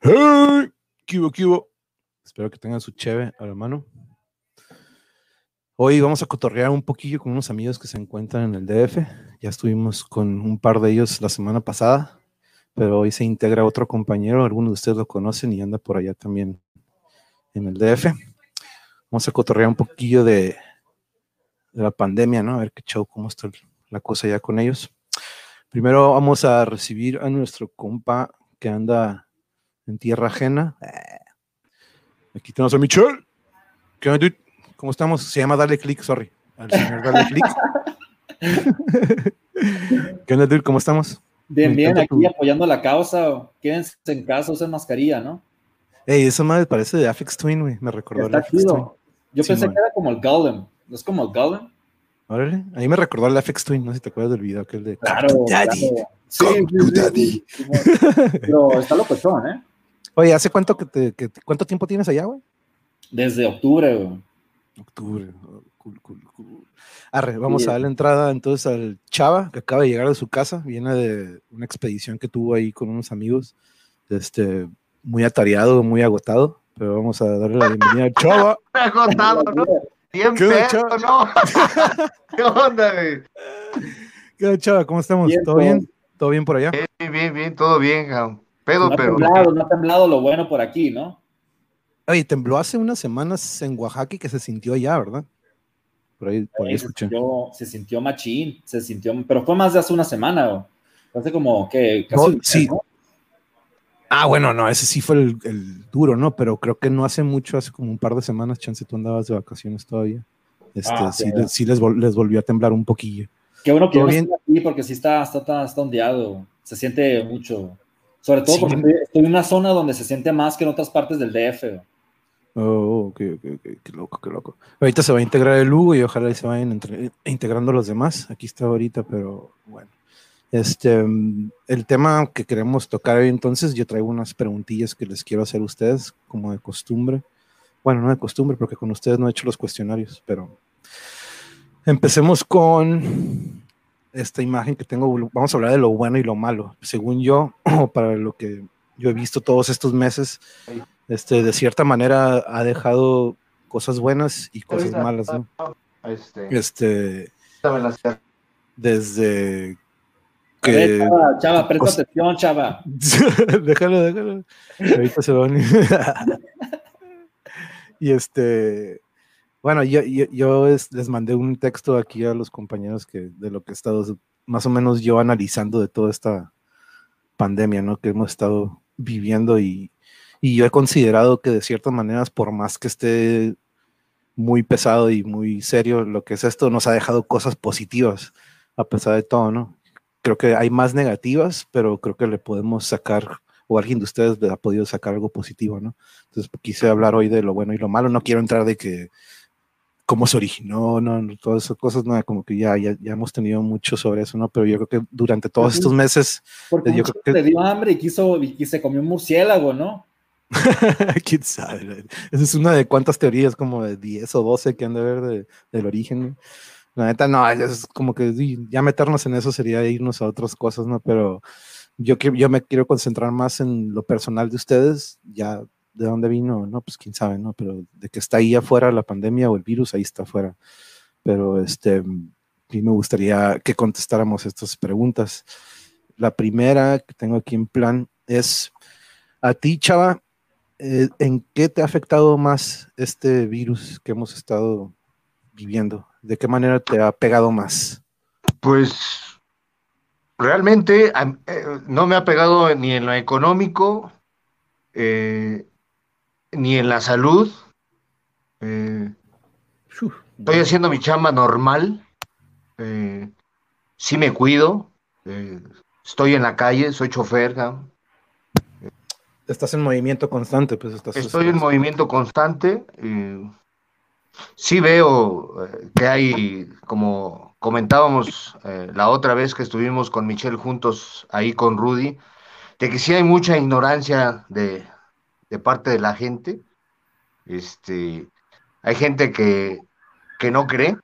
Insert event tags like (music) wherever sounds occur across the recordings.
Hey, cubo, cubo. Espero que tengan su cheve a la mano. Hoy vamos a cotorrear un poquillo con unos amigos que se encuentran en el DF. Ya estuvimos con un par de ellos la semana pasada, pero hoy se integra otro compañero, algunos de ustedes lo conocen y anda por allá también en el DF. Vamos a cotorrear un poquillo de, de la pandemia, ¿no? A ver qué show, cómo está la cosa ya con ellos. Primero vamos a recibir a nuestro compa que anda en tierra ajena. Aquí tenemos a Michelle. ¿Qué onda, dude? ¿Cómo estamos? Se llama Dale Click, sorry. Al señor Dale Click. (laughs) ¿Qué onda, dude? ¿Cómo estamos? Bien, Me bien, aquí tu- apoyando la causa. Quédense en casa, usen mascarilla, ¿no? Ey, eso madre parece de Afex Twin, güey. Me recordó Afex Twin. Yo Sí, pensé que era como el Golem. ¿No es como el Golem? Órale. A mí me recordó al Afex Twin. No sé si te acuerdas del video aquel de Claro, Daddy. claro. Sí, daddy. Pero está locochón, ¿eh? Oye, ¿hace cuánto que te, que- cuánto tiempo tienes allá, güey? Desde octubre, güey. Octubre. oh, Cool, cool, cool. Arre, vamos Sí. a darle entrada entonces al Chava, que acaba de llegar de su casa. Viene de una expedición que tuvo ahí con unos amigos. Este, muy atareado, muy agotado. Pero vamos a darle la bienvenida al Chava. (laughs) agotado, ¿no? Bien ¿Qué onda, pedo, ¿no? (laughs) ¿Qué onda, güey? ¿Qué onda, Chava? ¿Cómo estamos? Bien, ¿Todo bien? ¿Todo bien por allá? Bien, bien, bien, todo bien, cabrón. Pedo, No ha pero. temblado, no ha temblado lo bueno por aquí, ¿no? Oye, tembló hace unas semanas en Oaxaca y que se sintió allá, ¿verdad? Por ahí, por ahí se, escuché. sintió, se sintió machín, se sintió, pero fue más de hace una semana, güey. Hace como que casi No, sí. ¿no? Ah, bueno, no, ese sí fue el, el duro, ¿no? Pero creo que no hace mucho, hace como un par de semanas, chance tú andabas de vacaciones todavía. Este, Ah, sí, sí. les, sí les, vol- les volvió a temblar un poquillo. Qué bueno que ¿Todo yo no bien? estoy aquí porque sí está, está, está, está ondeado. Se siente mucho. Sobre todo Sí. porque estoy, en una zona donde se siente más que en otras partes del DF. güey. Oh, ok, ok, ok, qué loco, qué loco. Ahorita se va a integrar el Hugo y ojalá se vayan entre- integrando los demás. Aquí está ahorita, pero bueno. Este, el tema que queremos tocar hoy entonces, yo traigo unas preguntillas que les quiero hacer a ustedes, como de costumbre. Bueno, no de costumbre, porque con ustedes no he hecho los cuestionarios, pero empecemos con esta imagen que tengo. Vamos a hablar de lo bueno y lo malo. Según yo, (clears throat) o para lo que yo he visto todos estos meses, este, de cierta manera ha dejado cosas buenas y cosas malas, ¿no? Este, Este, desde ver, que... chava, chava, presta atención, chava. (laughs) déjalo, déjalo. Ahorita se van. (laughs) y este, bueno, yo, yo, yo es- les mandé un texto aquí a los compañeros que de lo que he estado más o menos yo analizando de toda esta pandemia, ¿no? Que hemos estado viviendo y, y yo he considerado que de ciertas maneras, por más que esté muy pesado y muy serio, lo que es esto nos ha dejado cosas positivas, a pesar de todo, ¿no? Creo que hay más negativas, pero creo que le podemos sacar, o alguien de ustedes le ha podido sacar algo positivo, ¿no? Entonces quise hablar hoy de lo bueno y lo malo, no quiero entrar de que cómo se originó, no, todas esas cosas, no, como que ya, ya, ya hemos tenido mucho sobre eso, ¿no? Pero yo creo que durante todos Ujú. estos meses, Porque Yo un creo que- le dio hambre y quiso y se comió un murciélago, ¿no? (laughs) quién sabe, esa es una de cuántas teorías, como de 10 o 12 que han de haber de- del origen, ¿no? La neta, no, es como que sí, ya meternos en eso sería irnos a otras cosas, ¿no? Pero yo, yo me quiero concentrar más en lo personal de ustedes, ya de dónde vino, no, pues quién sabe, ¿no? Pero de que está ahí afuera la pandemia o el virus, ahí está afuera. Pero este, sí me gustaría que contestáramos estas preguntas. La primera que tengo aquí en plan es, a ti, Chava, eh, ¿en qué te ha afectado más este virus que hemos estado viviendo? ¿De qué manera te ha pegado más? Pues realmente eh, no me ha pegado ni en lo económico, eh, ni en la salud. Eh, estoy haciendo mi chamba normal. eh, sí me cuido. eh, estoy en la calle, soy chofer. Estás en movimiento constante, pues estás. Estoy en movimiento constante. eh, sí veo que hay, como comentábamos la otra vez que estuvimos con Michelle juntos ahí con Rudy, de que sí hay mucha ignorancia de, de parte de la gente. Este, hay gente que, que no cree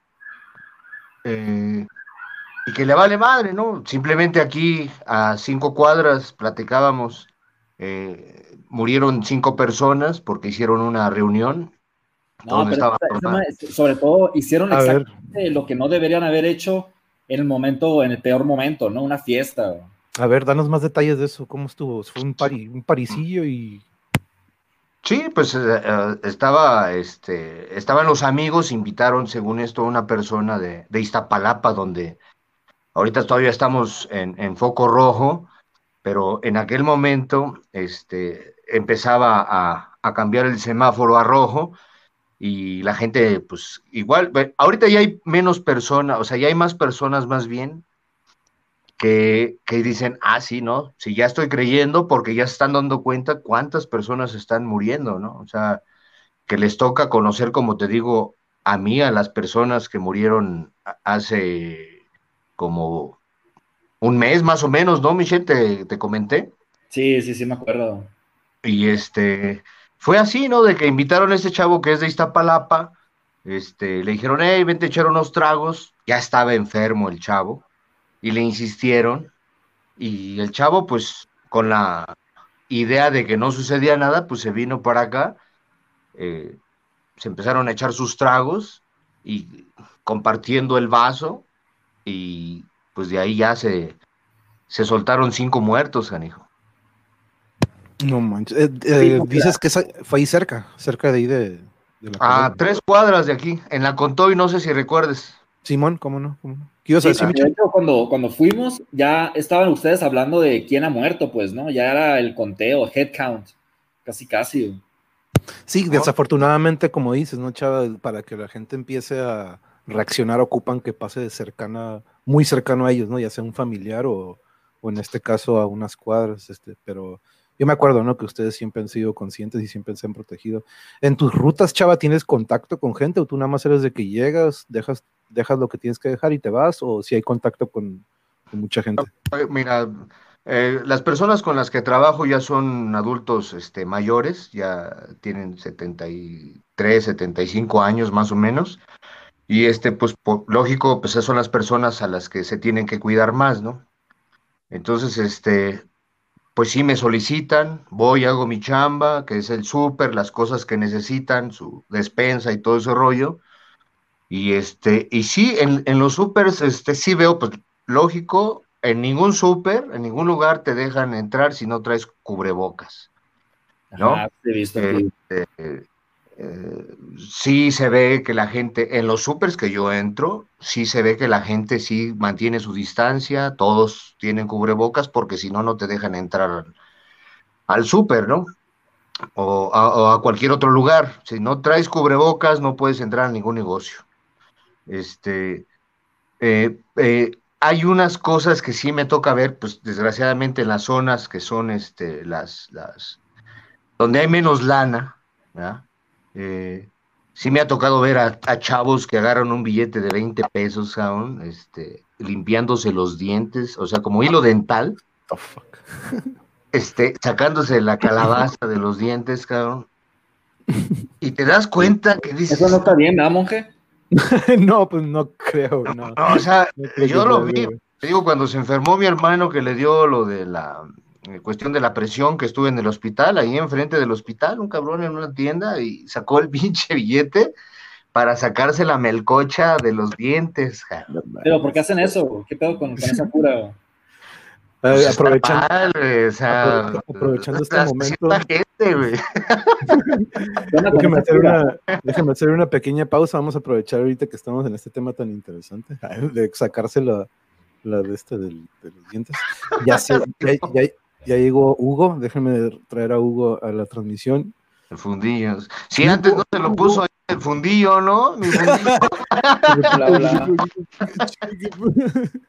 eh, y que le vale madre, ¿no? Simplemente aquí a cinco cuadras platicábamos eh, murieron cinco personas porque hicieron una reunión. No, pero sobre todo hicieron exactamente lo que no deberían haber hecho en el momento, en el peor momento, ¿no? Una fiesta. A ver, danos más detalles de eso. ¿Cómo estuvo? ¿Fue un, pari, un parisillo y Sí, pues eh, eh, estaba, este, estaban los amigos, invitaron, según esto, a una persona de, de Iztapalapa, donde ahorita todavía estamos en, en, foco rojo, pero en aquel momento este, empezaba a, a, cambiar el semáforo a rojo y la gente, pues igual, ahorita ya hay menos personas, o sea, ya hay más personas más bien que, dicen, ah, sí, ¿no? Si ya estoy creyendo porque ya se están dando cuenta cuántas personas están muriendo, ¿no? O sea, que les toca conocer, como te digo, a mí, a las personas que murieron hace como un mes más o menos, ¿no, Michelle? Te, te comenté. Sí, sí, sí, me acuerdo. Y este, fue así, ¿no? De que invitaron a este chavo que es de Iztapalapa, este, le dijeron, hey, vente a echar unos tragos, ya estaba enfermo el chavo, y le insistieron y el chavo pues con la idea de que no sucedía nada pues se vino para acá, eh, se empezaron a echar sus tragos y compartiendo el vaso y pues de ahí ya se, se soltaron cinco muertos, canijo. No manches. Eh, eh, dices que fue ahí cerca, cerca de ahí de, la A tres cuadras de aquí, en la Contoy, no sé si recuerdes. Simón, ¿cómo no? ¿Cómo no? cuando, cuando fuimos, ya estaban ustedes hablando de quién ha muerto, pues, ¿no? Ya era el conteo, head count, casi, casi. Sí, desafortunadamente, como dices, ¿no, Chava? Para que la gente empiece a reaccionar, ocupan que pase de cercana, muy cercano a ellos, ¿no? Ya sea un familiar o, o en este caso a unas cuadras, este, pero yo me acuerdo, ¿no? Que ustedes siempre han sido conscientes y siempre se han protegido. En tus rutas, Chava, ¿tienes contacto con gente o tú nada más eres de que llegas, dejas dejas lo que tienes que dejar y te vas, o si hay contacto con, mucha gente? Mira, eh, las personas con las que trabajo ya son adultos este, mayores, ya tienen 73, 75 años más o menos. Y este, pues, lógico, pues esas son las personas a las que se tienen que cuidar más, ¿no? Entonces, este, pues sí me solicitan, voy, hago mi chamba, que es el súper, las cosas que necesitan, su despensa y todo ese rollo. Y este, y sí, en, en los supers, este, sí veo, pues, lógico, en ningún súper, en ningún lugar te dejan entrar si no traes cubrebocas. ¿No? Este, eh, sí se ve que la gente, en los supers que yo entro, sí se ve que la gente sí mantiene su distancia, todos tienen cubrebocas, porque si no, no te dejan entrar al súper, ¿no? O a, o a, cualquier otro lugar. Si no traes cubrebocas, no puedes entrar a ningún negocio. Este, eh, eh, hay unas cosas que sí me toca ver, pues desgraciadamente en las zonas que son este, las, las, donde hay menos lana, eh, sí me ha tocado ver a, chavos que agarran un billete de 20 pesos, aún, este, limpiándose los dientes, o sea, como hilo dental, (laughs) este, sacándose la calabaza de los dientes, cabrón. (laughs) Y te das cuenta que dices. Eso no está bien, ¿no, monje? (laughs) no, pues no creo. No, o sea, yo lo vi. Te digo, cuando se enfermó mi hermano que le dio lo de la eh, cuestión de la presión, que estuve en el hospital, ahí enfrente del hospital, un cabrón en una tienda y sacó el (laughs) pinche billete para sacarse la melcocha de los dientes. Pero, ¿por qué hacen eso? ¿Qué pedo con, esa cura? Pues aprovechando, o sea, aprovechando este momento. déjame, hacer una, déjame, hacer una, pequeña pausa. Vamos a aprovechar ahorita que estamos en este tema tan interesante (laughs) de sacarse la, la de este del, de los dientes. Ya, (laughs) ya, ya, llegó Hugo. Déjenme traer a Hugo a la transmisión. El fundillo. Si antes no se lo puso el fundillo, ¿no? Mi fundillo. (laughs)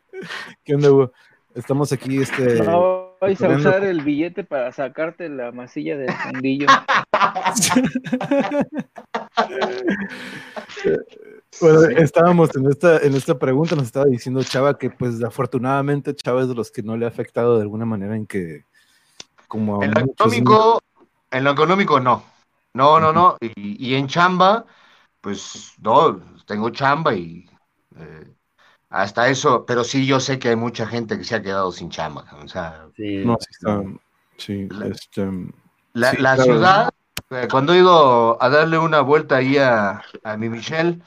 ¿Qué onda, Hugo? Estamos aquí, este. No, vais a usar el billete para sacarte la masilla del fundillo. (laughs) bueno, estábamos en esta, en esta pregunta, nos estaba diciendo Chava que, pues, afortunadamente, Chava es de los que no le ha afectado de alguna manera en que, como en lo económico, en lo económico, no. No, no, no. Y, y en chamba, pues, no, tengo chamba y. Eh, hasta eso, pero sí yo sé que hay mucha gente que se ha quedado sin chamba, o sea, sí, no, sí está, Sí, este, La, sí, la claro. ciudad, eh, cuando he ido a darle una vuelta ahí a, a mi Michelle,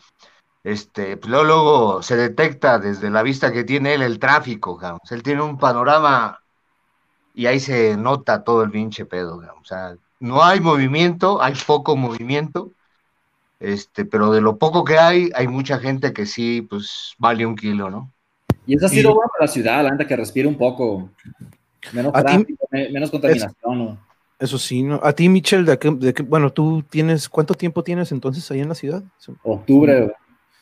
este, pues luego, luego se detecta desde la vista que tiene él el tráfico. O sea, él tiene un panorama y ahí se nota todo el pinche pedo. O sea, no hay movimiento, hay poco movimiento, este, pero de lo poco que hay, hay mucha gente que sí, pues vale un kilo, ¿no? Y eso ha Y- sido bueno para la ciudad, la neta, que respire un poco. Menos A ti- tráfico, me- menos contaminación. ¿no? Eso sí, ¿no? A ti, Michelle, de qué, de qué- bueno, tú tienes, ¿cuánto tiempo tienes entonces ahí en la ciudad? Octubre.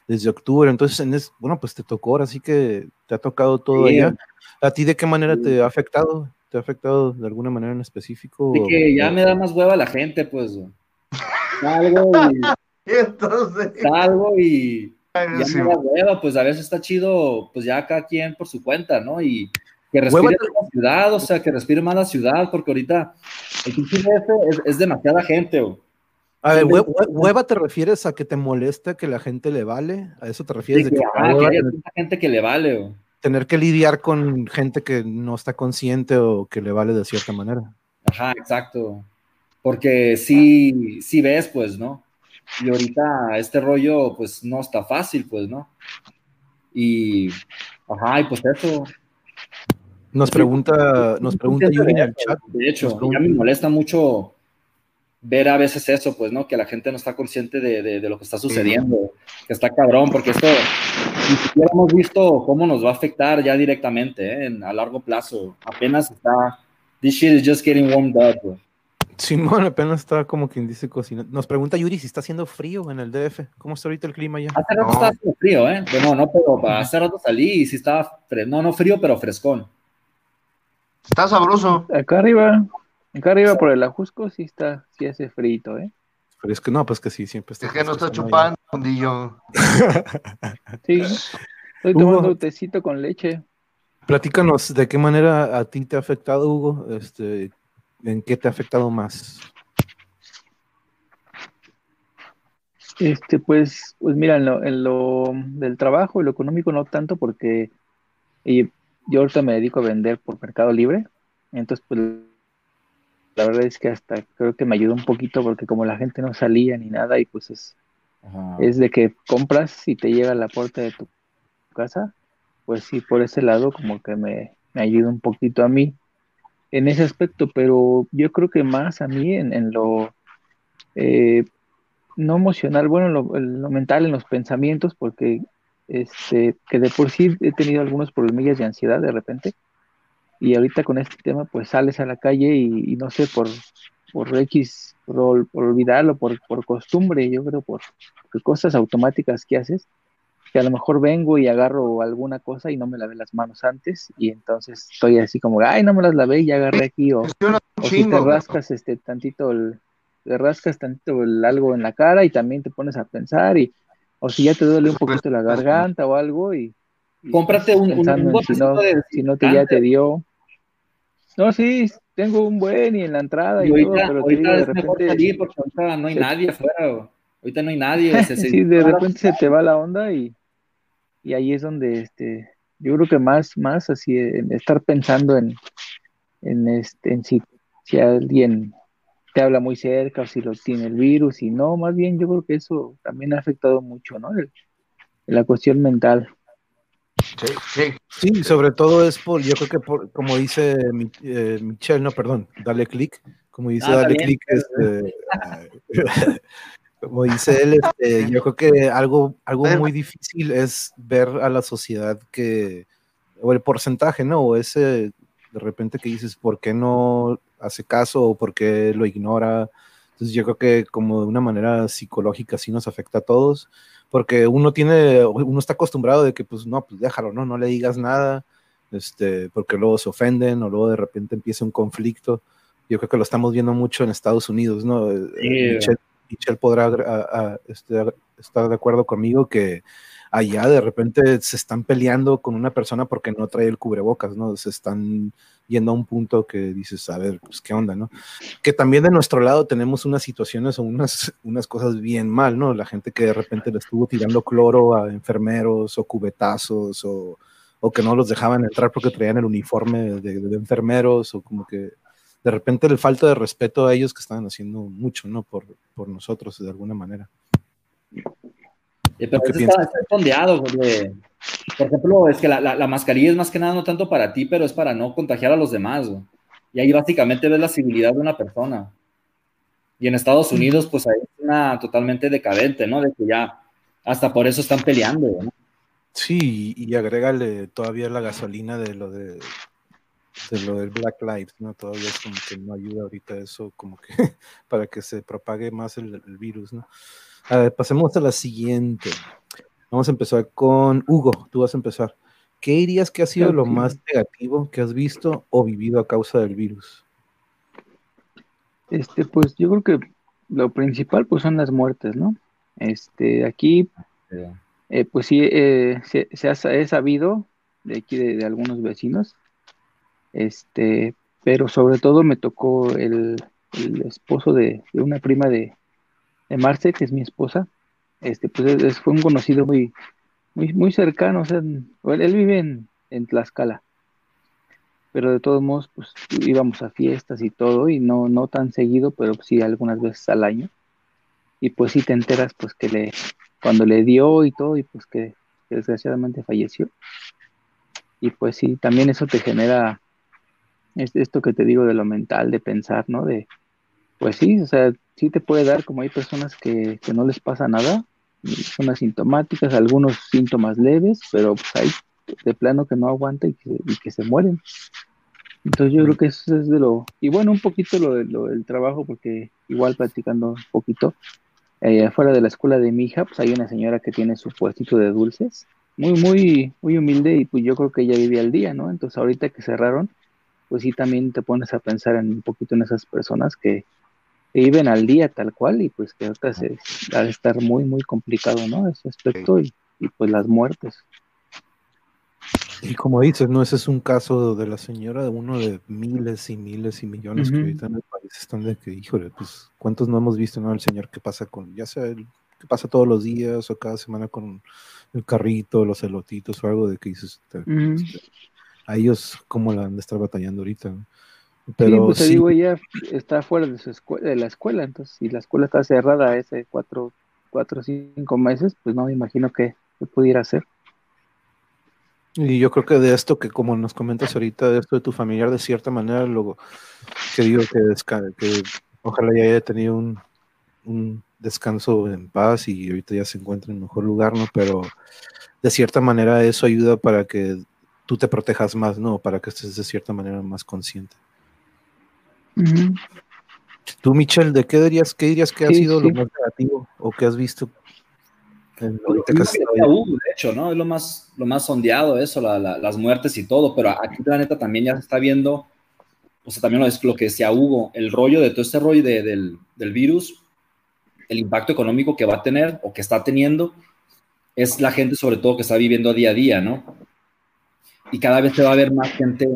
Desde octubre, entonces, en es- bueno, pues te tocó, ahora sí que te ha tocado todo Sí. allá. ¿A ti de qué manera te ha afectado? ¿Te ha afectado de alguna manera en específico? De que ya O- me da más hueva la gente, pues. güey. (laughs) Y, (laughs) Entonces, (laughs) salgo y ya sí, me da hueva, pues a veces está chido, pues ya cada quien por su cuenta, ¿no? Y que respire Hueva- más la ciudad, o sea, que respire más la ciudad, porque ahorita el es, es demasiada gente, güey. A ver, Sí, hue- hueva te refieres a que te molesta que la gente le vale? ¿A eso te refieres? De De que, ajá, que tener, tanta gente que le vale, güey. tener que lidiar con gente que no está consciente o que le vale de cierta manera. Ajá, exacto. Porque sí, sí ves, pues, ¿no? Y ahorita este rollo, pues, no está fácil, pues, ¿no? Y, ajá, y pues eso. Nos pregunta, nos pregunta Yuri en el chat. De hecho, pregunta- ya me molesta mucho ver a veces eso, pues, ¿no? Que la gente no está consciente de, de- de lo que está sucediendo, que está cabrón, porque esto, ni siquiera hemos visto cómo nos va a afectar ya directamente, ¿eh? En- a largo plazo. Apenas está, this shit is just getting warmed up. Simón apenas está como quien dice cocina. Nos pregunta Yuri si está haciendo frío en el DF. ¿Cómo está ahorita el clima allá? Hace rato No. estaba haciendo frío, ¿eh? Pero no, pero para hace rato salí y sí estaba, fre- no, no frío, pero frescón. está sabroso. Acá arriba, acá arriba por el Ajusco sí está, sí hace frito, ¿eh? Pero es que no, pues que sí, siempre está. Es que no está chupando, fundillo. (laughs) Sí. Estoy Hugo. tomando un tecito con leche. Platícanos de qué manera a ti te ha afectado, Hugo. Este, ¿En qué te ha afectado más? Este, pues, pues mira, en lo, en lo del trabajo y lo económico no tanto porque eh, yo ahorita me dedico a vender por Mercado Libre, entonces pues la verdad es que hasta creo que me ayudó un poquito porque como la gente no salía ni nada y pues es, Ajá. es de que compras y te llega a la puerta de tu casa, pues sí, por ese lado como que me, me ayuda un poquito a mí en ese aspecto, pero yo creo que más a mí en, en lo eh, no emocional, bueno, en lo, lo mental, en los pensamientos, porque este, que de por sí he tenido algunos problemillas de ansiedad de repente, y ahorita con este tema, pues sales a la calle y, no sé, por, por X, por, por olvidarlo, por, por costumbre, yo creo, por cosas automáticas que haces, que a lo mejor vengo y agarro alguna cosa y no me lavé las manos antes, y entonces estoy así como, ay, no me las lavé y ya agarré aquí, o, o si te rascas este tantito el, te rascas tantito el algo en la cara y también te pones a pensar y o si ya te duele un poquito la garganta o algo y, y Cómprate un- un- si no, de si no te ya te dio. No, sí, tengo un buen y en la entrada y, Y todo, ahorita, pero te digo, ahorita de es mejor repente, salir porque ahorita no hay nadie afuera. Ahorita no hay nadie. (laughs) se- se- sí, de repente se te va la onda y, y ahí es donde este, yo creo que más, más así en estar pensando en, en este, en si, si alguien te habla muy cerca o si lo tiene el virus y no, más bien yo creo que eso también ha afectado mucho, ¿no? El- la cuestión mental. Sí, sí. Sí, sobre todo es por, yo creo que por, como dice eh, Michelle, no, perdón, dale clic, como dice Ah, dale clic, este, (laughs) (laughs) como dice él, este, (laughs) yo creo que algo, algo muy difícil es ver a la sociedad que, o el porcentaje, ¿no? O ese, de repente que dices, ¿por qué no hace caso o por qué lo ignora? Entonces yo creo que como de una manera psicológica sí nos afecta a todos, porque uno tiene, uno está acostumbrado de que pues no, pues déjalo, no, no le digas nada, este, porque luego se ofenden o luego de repente empieza un conflicto. Yo creo que lo estamos viendo mucho en Estados Unidos, ¿no? Eh, Sí. Michelle, podrá este, estar de acuerdo conmigo que allá de repente se están peleando con una persona porque no trae el cubrebocas, ¿no? Se están yendo a un punto que dices, a ver, pues qué onda, ¿no? Que también de nuestro lado tenemos unas situaciones o unas, cosas bien mal, ¿no? La gente que de repente le estuvo tirando cloro a enfermeros o cubetazos o, o que no los dejaban entrar porque traían el uniforme de enfermeros o como que de repente el falta de respeto a ellos que estaban haciendo mucho, ¿no? Por, por nosotros, de alguna manera. Eh, pero eso está, está fondeado, güey. Por ejemplo, es que la, la, la, mascarilla es más que nada no tanto para ti, pero es para no contagiar a los demás, güey. Y ahí básicamente ves la civilidad de una persona. Y en Estados Unidos, pues ahí es una totalmente decadente, ¿no? De que ya hasta por eso están peleando, ¿no? Sí, y agrégale todavía la gasolina de lo de, de lo del Black Lives, ¿no? Todavía es como que no ayuda ahorita eso, como que (laughs) para que se propague más el, el virus, ¿no? A ver, pasemos a la siguiente. Vamos a empezar con Hugo, tú vas a empezar. ¿Qué dirías que ha sido okay. lo más negativo que has visto o vivido a causa del virus? Este, pues yo creo que lo principal pues son las muertes, ¿no? Este, aquí, eh, pues sí, eh, se, se, ha he sabido de aquí de, de, algunos vecinos, este, pero sobre todo me tocó el, esposo de, una prima de, de Marce, que es mi esposa, este, pues es, fue un conocido muy, muy, muy cercano, o sea, él, vive en, en, Tlaxcala, pero de todos modos, pues íbamos a fiestas y todo, y no, no tan seguido, pero sí algunas veces al año, y pues sí te enteras, pues que le, cuando le dio y todo, y pues que desgraciadamente falleció, y pues sí, también eso te genera esto que te digo de lo mental, de pensar, ¿no? De, pues sí, o sea, sí te puede dar, como hay personas que, que no les pasa nada, son asintomáticas, algunos síntomas leves, pero pues hay de plano que no aguanta y que, se mueren. Entonces yo creo que eso es de lo, y bueno, un poquito lo, del trabajo, porque igual platicando un poquito, eh, afuera de la escuela de mi hija, pues hay una señora que tiene su puestito de dulces, muy, muy, muy humilde, y pues yo creo que ella vive al día, ¿no? Entonces ahorita que cerraron, pues sí también te pones a pensar en un poquito en esas personas que, que viven al día tal cual y pues que ahorita se ha de estar muy muy complicado no ese aspecto y, y, pues las muertes. Y como dices no ese es un caso de la señora de uno de miles y miles y millones uh -huh. que ahorita en el país están de que híjole pues cuántos no hemos visto no el señor que pasa con ya sea el que pasa todos los días o cada semana con el carrito los elotitos o algo de que dices uh -huh. A ellos cómo la han de estar batallando ahorita ¿no? Pero sí, pues te sí. digo, ella está fuera de, su escuela, de la escuela, entonces si la escuela está cerrada hace cuatro, cuatro o cinco meses, pues no me imagino que, que, pudiera hacer. Y yo creo que de esto que como nos comentas ahorita, de esto de tu familiar, de cierta manera, lo que digo que, que ojalá ya haya tenido un, un descanso en paz y ahorita ya se encuentra en mejor lugar, ¿no? Pero de cierta manera eso ayuda para que tú te protejas más, ¿no? Para que estés de cierta manera más consciente. Uh -huh. Tú, Michelle, ¿de qué dirías, qué dirías que sí, ha sido sí. lo más negativo o que has visto? En lo que de hecho, ¿no? Es lo más, lo más sondeado eso, la, la, las muertes y todo, pero aquí la neta también ya se está viendo, o sea, también es lo que decía Hugo, el rollo de todo este rollo de, del, del virus, el impacto económico que va a tener o que está teniendo, es la gente sobre todo que está viviendo día a día, ¿no? Y cada vez se va a ver más gente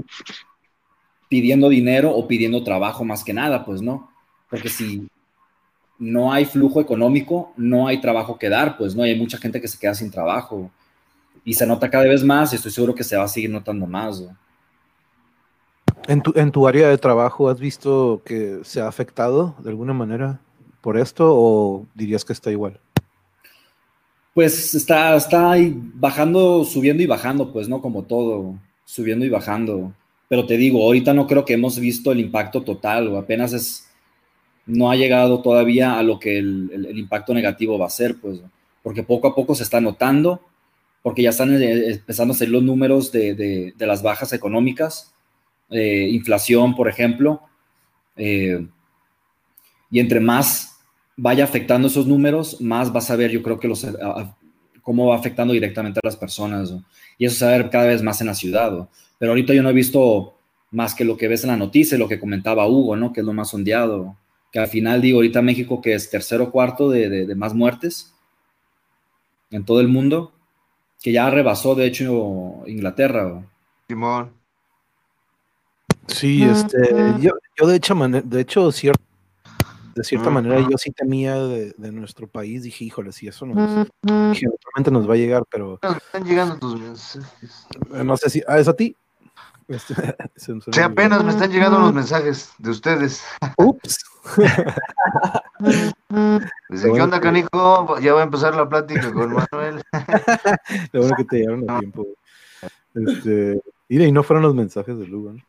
pidiendo dinero o pidiendo trabajo más que nada, pues no, porque si no hay flujo económico, no hay trabajo que dar, pues no, hay mucha gente que se queda sin trabajo y se nota cada vez más y estoy seguro que se va a seguir notando más. ¿En, tu, ¿En tu área de trabajo has visto que se ha afectado de alguna manera por esto o dirías que está igual? Pues está, está bajando, subiendo y bajando, pues no como todo, subiendo y bajando. Pero te digo, ahorita no creo que hemos visto el impacto total, o apenas es, no ha llegado todavía a lo que el, el, impacto negativo va a ser, pues, porque poco a poco se está notando, porque ya están eh, empezando a salir los números de, de, de las bajas económicas, eh, inflación, por ejemplo, eh, y entre más vaya afectando esos números, más vas a ver, yo creo que los, a, a, cómo va afectando directamente a las personas, ¿no? y eso se va a ver cada vez más en la ciudad, ¿no? pero ahorita yo no he visto más que lo que ves en la noticia, lo que comentaba Hugo, ¿no? Que es lo más sondeado. Que al final digo, ahorita México que es tercero o cuarto de, de, de, más muertes en todo el mundo, que ya rebasó, de hecho, Inglaterra. Simón. Sí, este, yo, yo de hecho, de hecho, cierto, de cierta manera yo sí temía de, de, nuestro país, dije, híjole, si eso nos, dije, nos va a llegar, pero... Están llegando tus mensajes. No sé si, ah, ¿es a ti? Este, (laughs) se- Sí, apenas me están llegando los mensajes de ustedes. Ups. (laughs) Dice, ¿qué onda, canijo? Ya voy a empezar la plática con Manuel. (laughs) Lo bueno que te llegaron a tiempo. Este, mira, y no fueron los mensajes de Lugo, ¿no?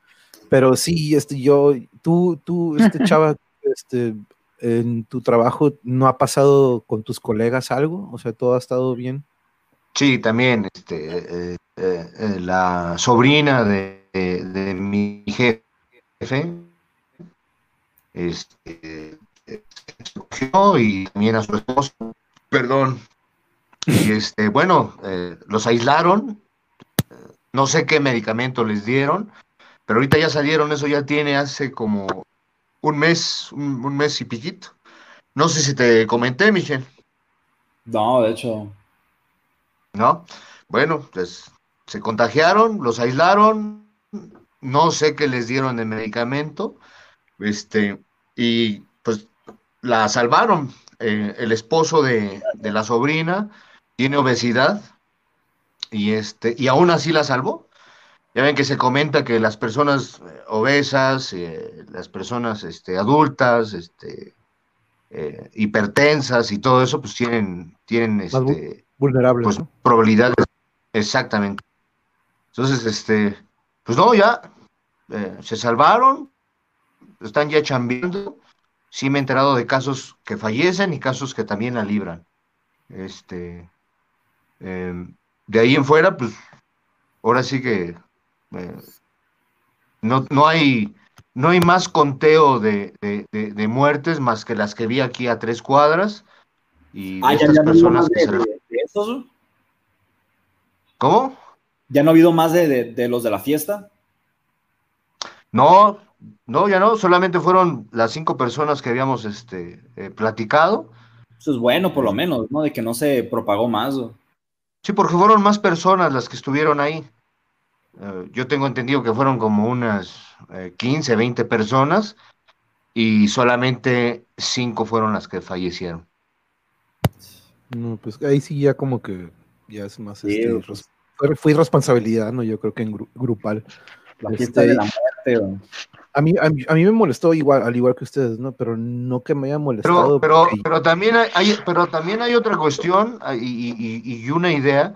Pero sí, este, yo, tú, tú, este chava, este, en tu trabajo, ¿no ha pasado con tus colegas algo? O sea, ¿todo ha estado bien? Sí, también, este, eh, eh, eh, la sobrina de, de- de mi jefe, este, se cogió y también a su esposo, perdón, y este, bueno, eh, los aislaron, no sé qué medicamento les dieron, pero ahorita ya salieron, eso ya tiene hace como un mes, un, un mes y piquito. No sé si te comenté, Michelle. No, de hecho. ¿no? Bueno, pues se contagiaron, los aislaron, no sé qué les dieron de medicamento, este, y pues la salvaron. Eh, el esposo de, de la sobrina tiene obesidad y este, y aún así la salvó. Ya ven que se comenta que las personas eh, obesas, eh, las personas este, adultas, este, eh, hipertensas y todo eso, pues tienen, tienen este, Vulnerable, pues ¿no? probabilidades. Exactamente. Entonces este pues no ya eh, se salvaron están ya chambeando. Sí me he enterado de casos que fallecen y casos que también la libran. Este eh, de ahí en fuera pues ahora sí que eh, no, no hay no hay más conteo de, de- de- de muertes más que las que vi aquí a tres cuadras y Ah, ya, estas no habido personas más que de, se de- de esos. ¿Cómo? Ya no ha habido más de, los de la fiesta. No, no, ya no, solamente fueron las cinco personas que habíamos este, eh, platicado. Eso es bueno, por lo menos, ¿no? De que no se propagó más. ¿o? Sí, porque fueron más personas las que estuvieron ahí. Eh, yo tengo entendido que fueron como unas eh, 15, 20 personas y solamente cinco fueron las que fallecieron. No, pues ahí sí ya como que ya es más, Sí, este, pues. fue, irresponsabilidad, ¿no? Yo creo que en gru- grupal. La Este, fiesta de la muerte. ¿o? A mí, a mí, a mí me molestó igual, al igual que ustedes, ¿no? Pero no que me haya molestado. Pero, pero, porque- pero también hay, hay- pero también hay otra cuestión ah, y, y- y- y una idea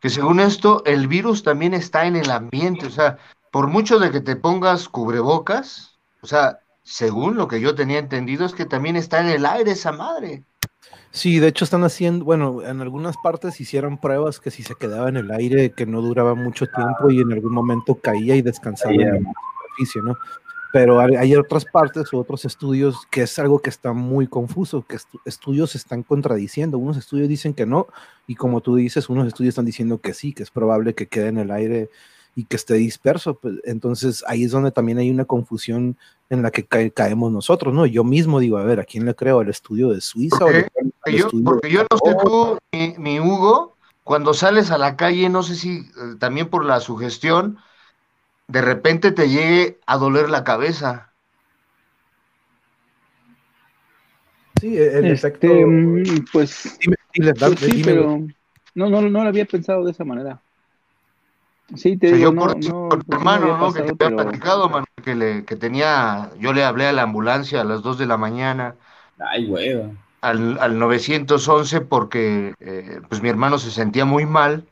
que según esto el virus también está en el ambiente, o sea, por mucho de que te pongas cubrebocas, o sea, según lo que yo tenía entendido es que también está en el aire esa madre. Sí, de hecho están haciendo, bueno, en algunas partes hicieron pruebas que si se quedaba en el aire, que no duraba mucho tiempo y en algún momento caía y descansaba en la superficie, ¿no? Pero hay, otras partes o otros estudios que es algo que está muy confuso, que estu- estudios se están contradiciendo. Unos estudios dicen que no, y como tú dices, unos estudios están diciendo que sí, que es probable que quede en el aire y que esté disperso. Pues, entonces ahí es donde también hay una confusión en la que cae- caemos nosotros, ¿no? Yo mismo digo, a ver, ¿a quién le creo? ¿Al estudio de Suiza Porque yo, estudio porque de yo no sé tú, mi, mi Hugo, cuando sales a la calle, no sé si eh, también por la sugestión, de repente te llegue a doler la cabeza. Sí, el Este, efecto. mm, pues, Dime, pues sí, dime, pero no, no, no lo había pensado de esa manera. Sí, te O sea, digo, yo no, por, no, por hermano, ¿no? Que te había platicado, mano, que, le, que tenía, yo le hablé a la ambulancia a las 2 de la mañana, Ay, güey. al, al 911, porque eh, pues mi hermano se sentía muy mal.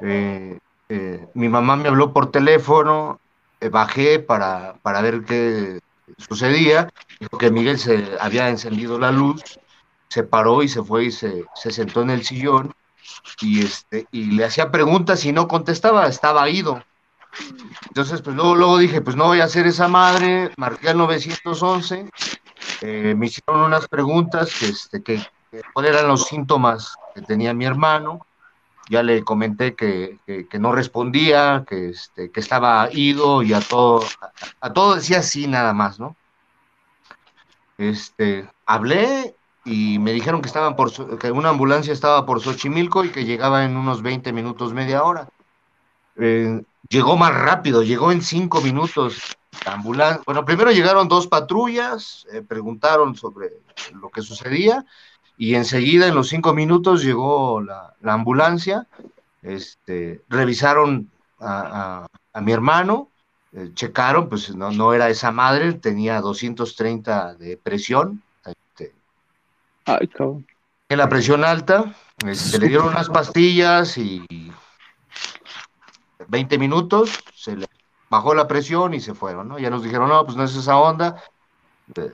eh, eh, mi mamá me habló por teléfono, eh, bajé para, para ver qué sucedía, dijo que Miguel se había encendido la luz, se paró y se fue y se, se sentó en el sillón y, este, y le hacía preguntas y no contestaba, estaba ido. Entonces, pues luego, luego dije, pues no voy a hacer esa madre, marqué al 911, eh, me hicieron unas preguntas, que, este, que, que cuáles eran los síntomas que tenía mi hermano, ya le comenté que, que, no respondía, que, este, que estaba ido y a todo, a, a todo decía sí nada más, ¿no? Este, hablé y me dijeron que estaban por que una ambulancia estaba por Xochimilco y que llegaba en unos 20 minutos, media hora. Eh, llegó más rápido, llegó en cinco minutos. La ambulancia, bueno, primero llegaron dos patrullas, eh, preguntaron sobre lo que sucedía y enseguida en los cinco minutos llegó la, la ambulancia, este, revisaron a, a- a mi hermano eh, checaron, pues no, no era esa madre, tenía 230 de presión. Este, Ay, cabrón. en la presión alta, este, le dieron unas pastillas y 20 minutos, se le bajó la presión y se fueron, ¿no? Ya nos dijeron, no, pues no es esa onda. Eh,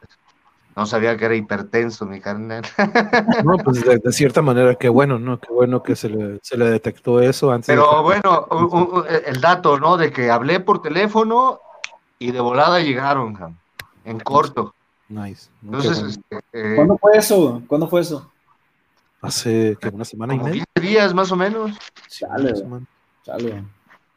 No sabía que era hipertenso, mi carnal. (laughs) No, pues de, de cierta manera, qué bueno, ¿no? Qué bueno que se le, se le detectó eso antes. Pero bueno, u- el dato, ¿no? De que hablé por teléfono y de volada llegaron, en corto. Nice. Entonces, bueno. este, eh, ¿Cuándo fue eso? ¿Cuándo fue eso? Hace que una semana y como media. 15 días más o menos. Menos. Chale.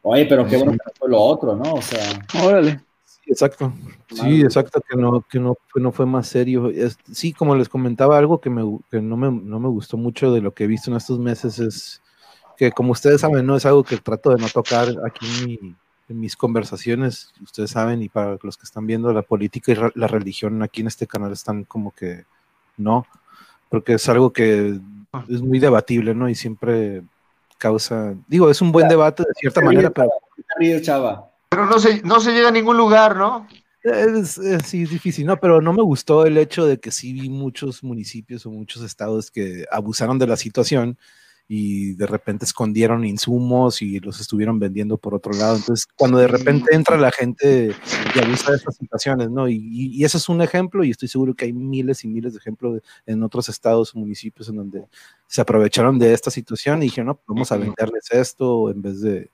Oye, pero qué bueno que no fue lo otro, ¿no? O sea, Órale. Exacto. Sí, exacto, que no, que no, que no fue más serio. Es- sí, como les comentaba, algo que, me, que no, me, no me gustó mucho de lo que he visto en estos meses es que, como ustedes saben, no es algo que trato de no tocar aquí en, mi- en mis conversaciones. Ustedes saben, y para los que están viendo, la política y la religión aquí en este canal están como que no, porque es algo que es muy debatible, ¿no? Y siempre causa, digo, es un buen debate de cierta manera, pero ¿qué te ríes, chava? Pero no se, no se llega a ningún lugar, ¿no? Es, es- sí, es difícil, ¿no? Pero no me gustó el hecho de que sí vi muchos municipios o muchos estados que abusaron de la situación y de repente escondieron insumos y los estuvieron vendiendo por otro lado. Entonces, cuando de repente entra la gente y abusa de estas situaciones, ¿no? Y, y, y ese es un ejemplo y estoy seguro que hay miles y miles de ejemplos en otros estados o municipios en donde se aprovecharon de esta situación y dijeron, no, pues vamos a venderles esto en vez de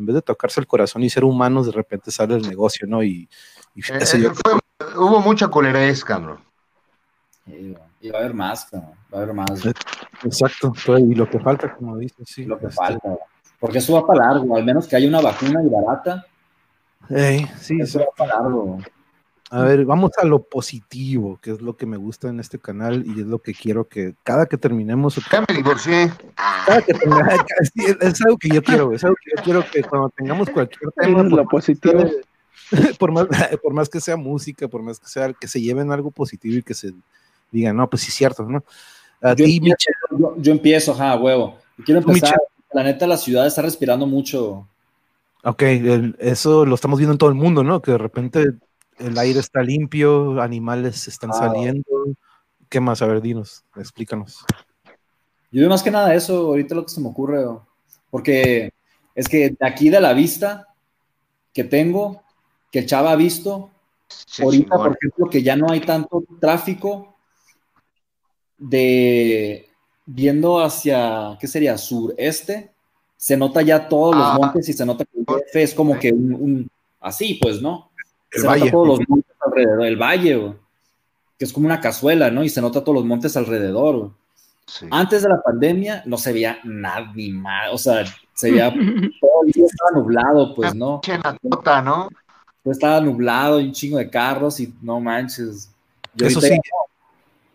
en vez de tocarse el corazón y ser humanos, de repente sale el negocio, ¿no? Y, y Eh, eso eh, yo- fue- hubo mucha colerés, cabrón. Sí, Y va a haber más, cabrón, va a haber más. Exacto, y lo que falta, como dices, sí. lo que este, falta. Porque eso va para largo, al menos que haya una vacuna y barata, ey, sí, eso sí. va para largo. A ver, vamos a lo positivo, que es lo que me gusta en este canal y es lo que quiero que cada que terminemos, Ya me divorcié. cada que tenga- (laughs) sí, es algo que yo quiero, es algo que yo quiero que cuando tengamos cualquier tema, Eso es por lo positivo. por más, (laughs) (laughs) por más que sea música, por más que sea, que se lleven algo positivo y que se digan, no, pues sí, cierto, ¿no? A Yo ti, empiezo, yo, yo empiezo, ajá, huevo. Quiero empezar, la neta, la ciudad está respirando mucho. ok, el- eso lo estamos viendo en todo el mundo, ¿no? Que de repente el aire está limpio, animales están Ah. saliendo. ¿Qué más? A ver, dinos, explícanos. Yo veo más que nada eso, ahorita lo que se me ocurre, porque es que de aquí de la vista que tengo, que el chava ha visto, Sí, ahorita, chingón. por ejemplo, que ya no hay tanto tráfico de viendo hacia, ¿qué sería? Sureste, se nota ya todos los Ah. montes y se nota que el DF es como que un, un- así, pues, ¿no? El se valle. nota todos los montes alrededor, el valle, güey, que es como una cazuela, ¿no? Y se nota todos los montes alrededor, güey. Sí. Antes de la pandemia no se veía nada ni más, o sea, se veía (laughs) todo el día estaba nublado, pues, ¿no? Pinche natota, ¿no? Todo estaba nublado y un chingo de carros y no manches. Eso sí,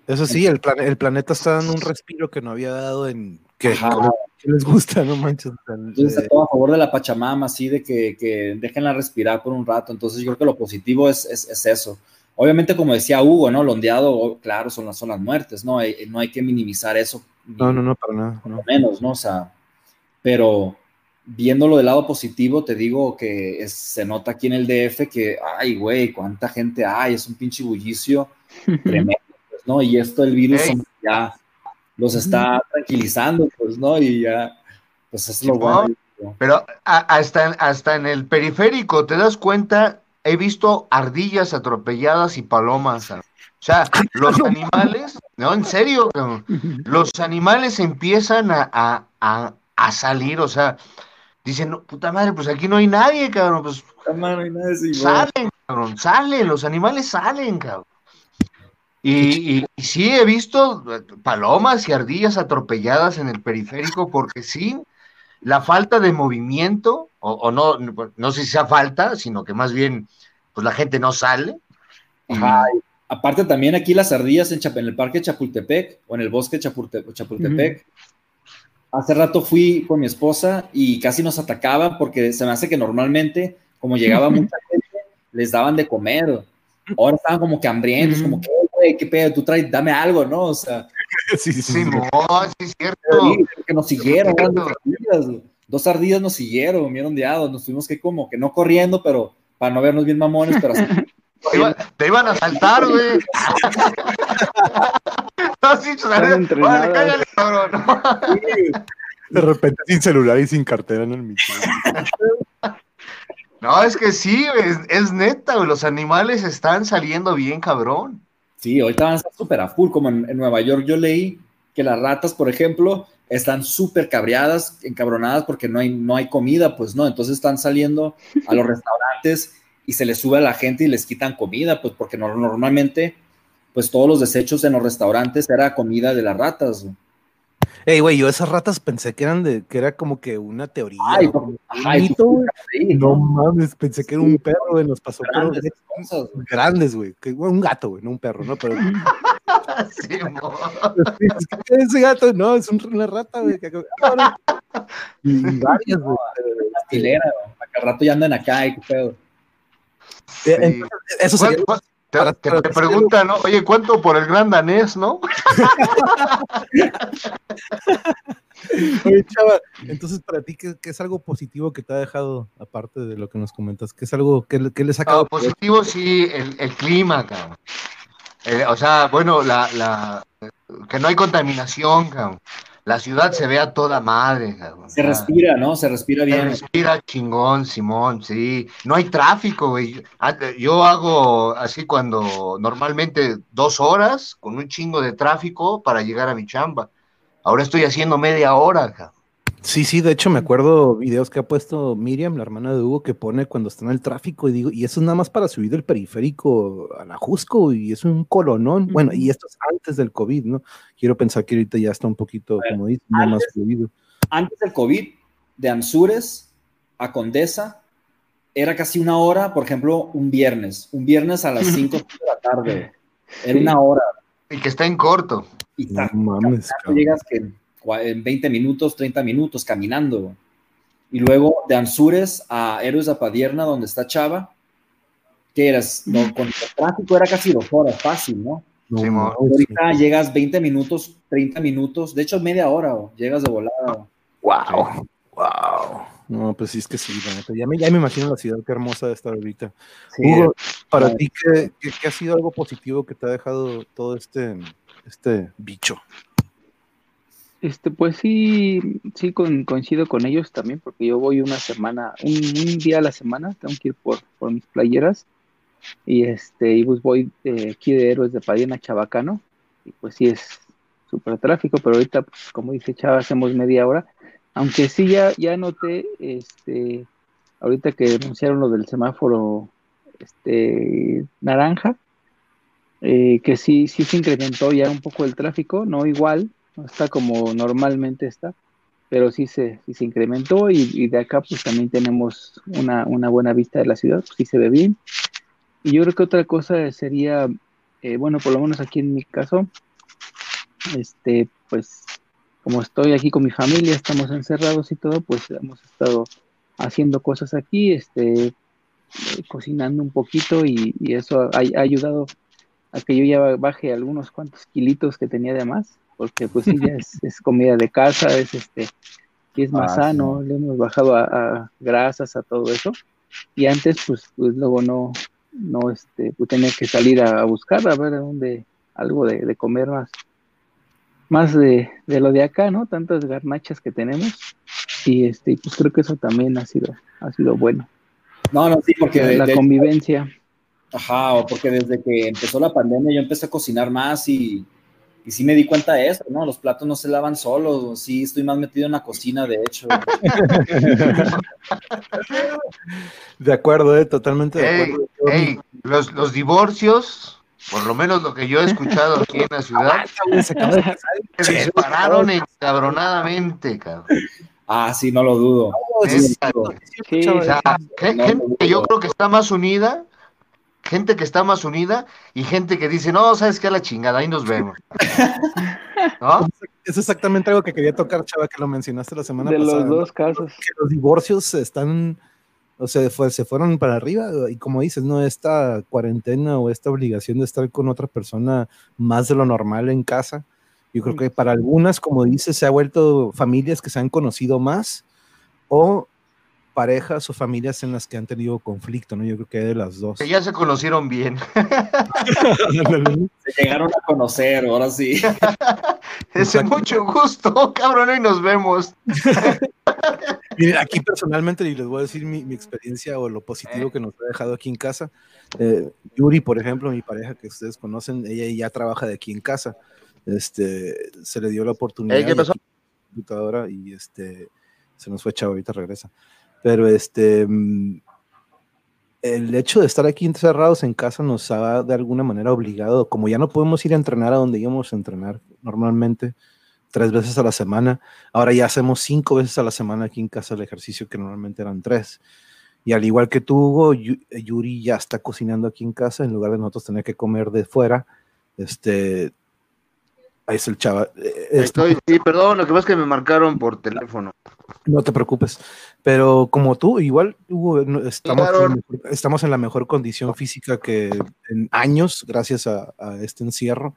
eso sí, el, plan- el planeta está dando un respiro que no había dado en que, les gusta, no manches. Yo estoy eh, todo a favor de la Pachamama, así de que, que déjenla respirar por un rato. Entonces, yo creo que lo positivo es, es, es eso. Obviamente, como decía Hugo, ¿no? Lo ondeado, claro, son las, son las muertes, ¿no? Hay- no hay que minimizar eso. no, no, no, para nada. no. menos, ¿no? O sea, pero viéndolo del lado positivo, te digo que es- se nota aquí en el DF que, ay, güey, cuánta gente hay, es un pinche bullicio (laughs) tremendo, pues, ¿no? Y esto el virus Ey. como que ya los está tranquilizando, pues, ¿no? Y ya, pues es lo bueno. Pero hasta, en- hasta en el periférico, ¿te das cuenta? He visto ardillas atropelladas y palomas. O sea, (laughs) los animales, no, en serio, los animales empiezan a, a- a- a salir, o sea, dicen, "No, puta madre, pues aquí no hay nadie, cabrón, pues y bueno. salen, cabrón, salen, los animales salen, cabrón. Y, y- y sí, he visto eh, palomas y ardillas atropelladas en el periférico porque sí, la falta de movimiento, o, o no, no sé si sea falta, sino que más bien, pues la gente no sale. Y- Ajá, y aparte también aquí las ardillas en, Chap- en el parque Chapultepec o en el bosque Chapulte- Chapultepec. Hace rato fui con mi esposa y casi nos atacaban porque se me hace que normalmente, como llegaba mucha gente, les daban de comer. Ahora estaban como que hambrientos, como que, "Eh, güey, qué pedo, tú traes, dame algo, ¿no? O sea, (laughs) Sí, sí, sí, Sí, sí. no, sí es cierto. sí, que nos siguieron, dos ardillas, dos ardillas nos siguieron, vieron ondeados, nos tuvimos que como que no corriendo, pero para no vernos bien mamones, pero así. (laughs) Te, iba- te iban a saltar, güey. (laughs) no, sí, vale, cállale, cabrón. De repente sin celular y sin cartera en el micro. No, es que sí, es, es neta, güey. Los animales están saliendo bien, cabrón. Sí, ahorita van a estar súper a full, como en, Nueva York yo leí que las ratas, por ejemplo, están súper cabreadas, encabronadas porque no hay, no hay comida, pues no, entonces están saliendo a los restaurantes y se les sube a la gente y les quitan comida, pues porque no- normalmente, pues todos los desechos en los restaurantes era comida de las ratas. Ey, güey, yo esas ratas pensé que eran de, que era como que una teoría. Ay, o como un Ajá, y mito, güey. sí, No mames, pensé que era un Sí, perro, güey, nos pasó pero grandes cosas, güey. grandes, güey. que- bueno, Un gato, güey, no un perro, ¿no? Pero (laughs) Sí, (laughs) es que ese gato, no, es un- una rata, güey. que- Y varias, güey. Hilera, güey, para que al rato ya andan acá y qué pedo. Sí. Entonces, Eso sería ¿Cuál- cuál- Te, para- te- para- te preguntan, ¿no? Oye, ¿cuánto por el gran danés, no? (laughs) Oye, chava, entonces para ti, ¿qué, qué es algo positivo que te ha dejado, aparte de lo que nos comentas? ¿Qué es algo que, le- que le ha No, sacado? positivo sí, el, el clima, cabrón. Eh, o sea, bueno, la, la, que no hay contaminación, cabrón. La ciudad se ve a toda madre, cabrón. Se respira, ¿no? Se respira Se bien. respira chingón, Simón, sí. No hay tráfico, güey. Ah, Yo hago así cuando normalmente dos horas con un chingo de tráfico para llegar a mi chamba. Ahora estoy haciendo media hora, cabrón. Sí, sí, de hecho me acuerdo videos que ha puesto Miriam, la hermana de Hugo, que pone cuando está en el tráfico y digo, y eso es nada más para subir del periférico a la Jusco y es un colonón. Bueno, y esto es antes del COVID, ¿no? Quiero pensar que ahorita ya está un poquito, ver, como dices, no más fluido. Antes del COVID, de Anzures a Condesa, era casi una hora, por ejemplo, un viernes. Un viernes a las 5 (laughs) de la tarde. Era Sí. una hora. Y que está en corto. Y No mames, llegas que en cua- en 20 minutos, 30 minutos caminando. Y luego de Anzures a Héroes de Padierna, donde está Chava, que eras, no, con el tráfico era casi dos horas, fácil, ¿no? Ahorita llegas 20 minutos, 30 minutos, de hecho media hora, güey, llegas de volada. Wow, wow. No, pues sí es que sí. Ya me, ya me imagino la ciudad, qué hermosa de estar ahorita. Hugo, para ti, ¿qué, qué, qué ha sido algo positivo que te ha dejado todo este, este bicho? Este, pues sí, sí coincido con ellos también, porque yo voy una semana, un, día a la semana, tengo que ir por, por mis playeras, y este, y pues voy eh, aquí de Héroes de Padierna a Chabacano, y pues sí es súper tráfico, pero ahorita, pues, como dice Chava, hacemos media hora, aunque sí ya, ya noté, este, ahorita que anunciaron lo del semáforo, este, naranja, eh, que sí, sí se incrementó ya un poco el tráfico, no igual, no está como normalmente está, pero sí se, sí se incrementó y, de acá pues también tenemos una, una buena vista de la ciudad, pues sí se ve bien. Y yo creo que otra cosa sería, eh, bueno, por lo menos aquí en mi caso, este, pues como estoy aquí con mi familia, estamos encerrados y todo, pues hemos estado haciendo cosas aquí, este, eh, cocinando un poquito y, y eso ha, ha ayudado a que yo ya baje algunos cuantos kilitos que tenía de más, porque pues sí, ya es, (laughs) es comida de casa, es este, sí es más Ah, sano, le hemos bajado a, a grasas, a todo eso, y antes pues, pues luego no, no este, pues tenía que salir a, a buscar, a ver dónde, algo de, de comer más, más de, de lo de acá, ¿no? Tantas garnachas que tenemos, y este, pues creo que eso también ha sido, ha sido bueno, No, no, sí, porque de- la convivencia. Ajá, o porque desde que empezó la pandemia yo empecé a cocinar más y, y sí me di cuenta de eso, ¿no? Los platos no se lavan solos, sí estoy más metido en la cocina, de hecho. De acuerdo, eh, totalmente de Ey, acuerdo. Ey, los, los divorcios, por lo menos lo que yo he escuchado aquí en la ciudad, se dispararon encabronadamente, cabrón. Ah, sí, no lo dudo. sí, sí, sí, O sea, No, gente no, que yo creo que está más unida, gente que está más unida y gente que dice, no, sabes qué, a la chingada, ahí nos vemos. (laughs) ¿No? Es exactamente algo que quería tocar, Chava, que lo mencionaste la semana de pasada. los ¿no? dos casos. Que los divorcios están, o sea, fue- se fueron para arriba y como dices, no, esta cuarentena o esta obligación de estar con otra persona más de lo normal en casa, yo creo que para algunas, como dices, se ha vuelto familias que se han conocido más o parejas o familias en las que han tenido conflicto, ¿no? Yo creo que hay de las dos. Que ya se conocieron bien. (laughs) se llegaron a conocer, ahora sí. (laughs) Es mucho gusto, cabrón, y nos vemos. (laughs) Miren, aquí personalmente, y les voy a decir mi, experiencia o lo positivo que nos ha dejado aquí en casa. Eh, Yuri, por ejemplo, mi pareja que ustedes conocen, ella ya trabaja de aquí en casa. Este, se le dio la oportunidad. ¿Qué pasó? Computadora y este, se nos fue chavo, ahorita regresa. Pero este, mm, el hecho de estar aquí encerrados en casa nos ha de alguna manera obligado, como ya no podemos ir a entrenar a donde íbamos a entrenar normalmente, tres veces a la semana, ahora ya hacemos cinco veces a la semana aquí en casa el ejercicio que normalmente eran tres. Y al igual que tú, Hugo, Yuri ya está cocinando aquí en casa en lugar de nosotros tener que comer de fuera. Este, Ahí es el chaval. Eh, Estoy, sí, perdón, lo que pasa es que me marcaron por teléfono. No te preocupes. Pero como tú, igual estamos, en, estamos en la mejor condición física que en años, gracias a, este encierro.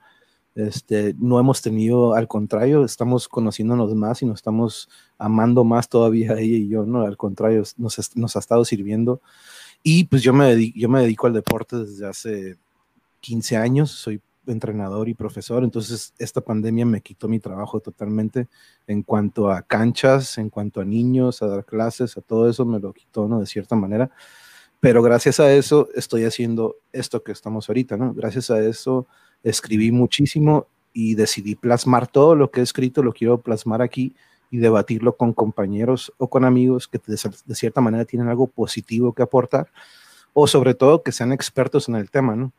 Este, no hemos tenido, al contrario, estamos conociéndonos más y nos estamos amando más todavía (laughs) ella y yo, ¿no? Al contrario, nos, nos ha estado sirviendo. Y pues yo me, dedico, yo me dedico al deporte desde hace 15 años, soy entrenador y profesor, entonces esta pandemia me quitó mi trabajo totalmente en cuanto a canchas, en cuanto a niños, a dar clases, a todo eso me lo quitó, ¿no? De cierta manera. Pero gracias a eso estoy haciendo esto que estamos ahorita, ¿no? Gracias a eso escribí muchísimo y decidí plasmar todo lo que he escrito, lo quiero plasmar aquí y debatirlo con compañeros o con amigos que de, cierta manera tienen algo positivo que aportar o sobre todo que sean expertos en el tema, ¿no?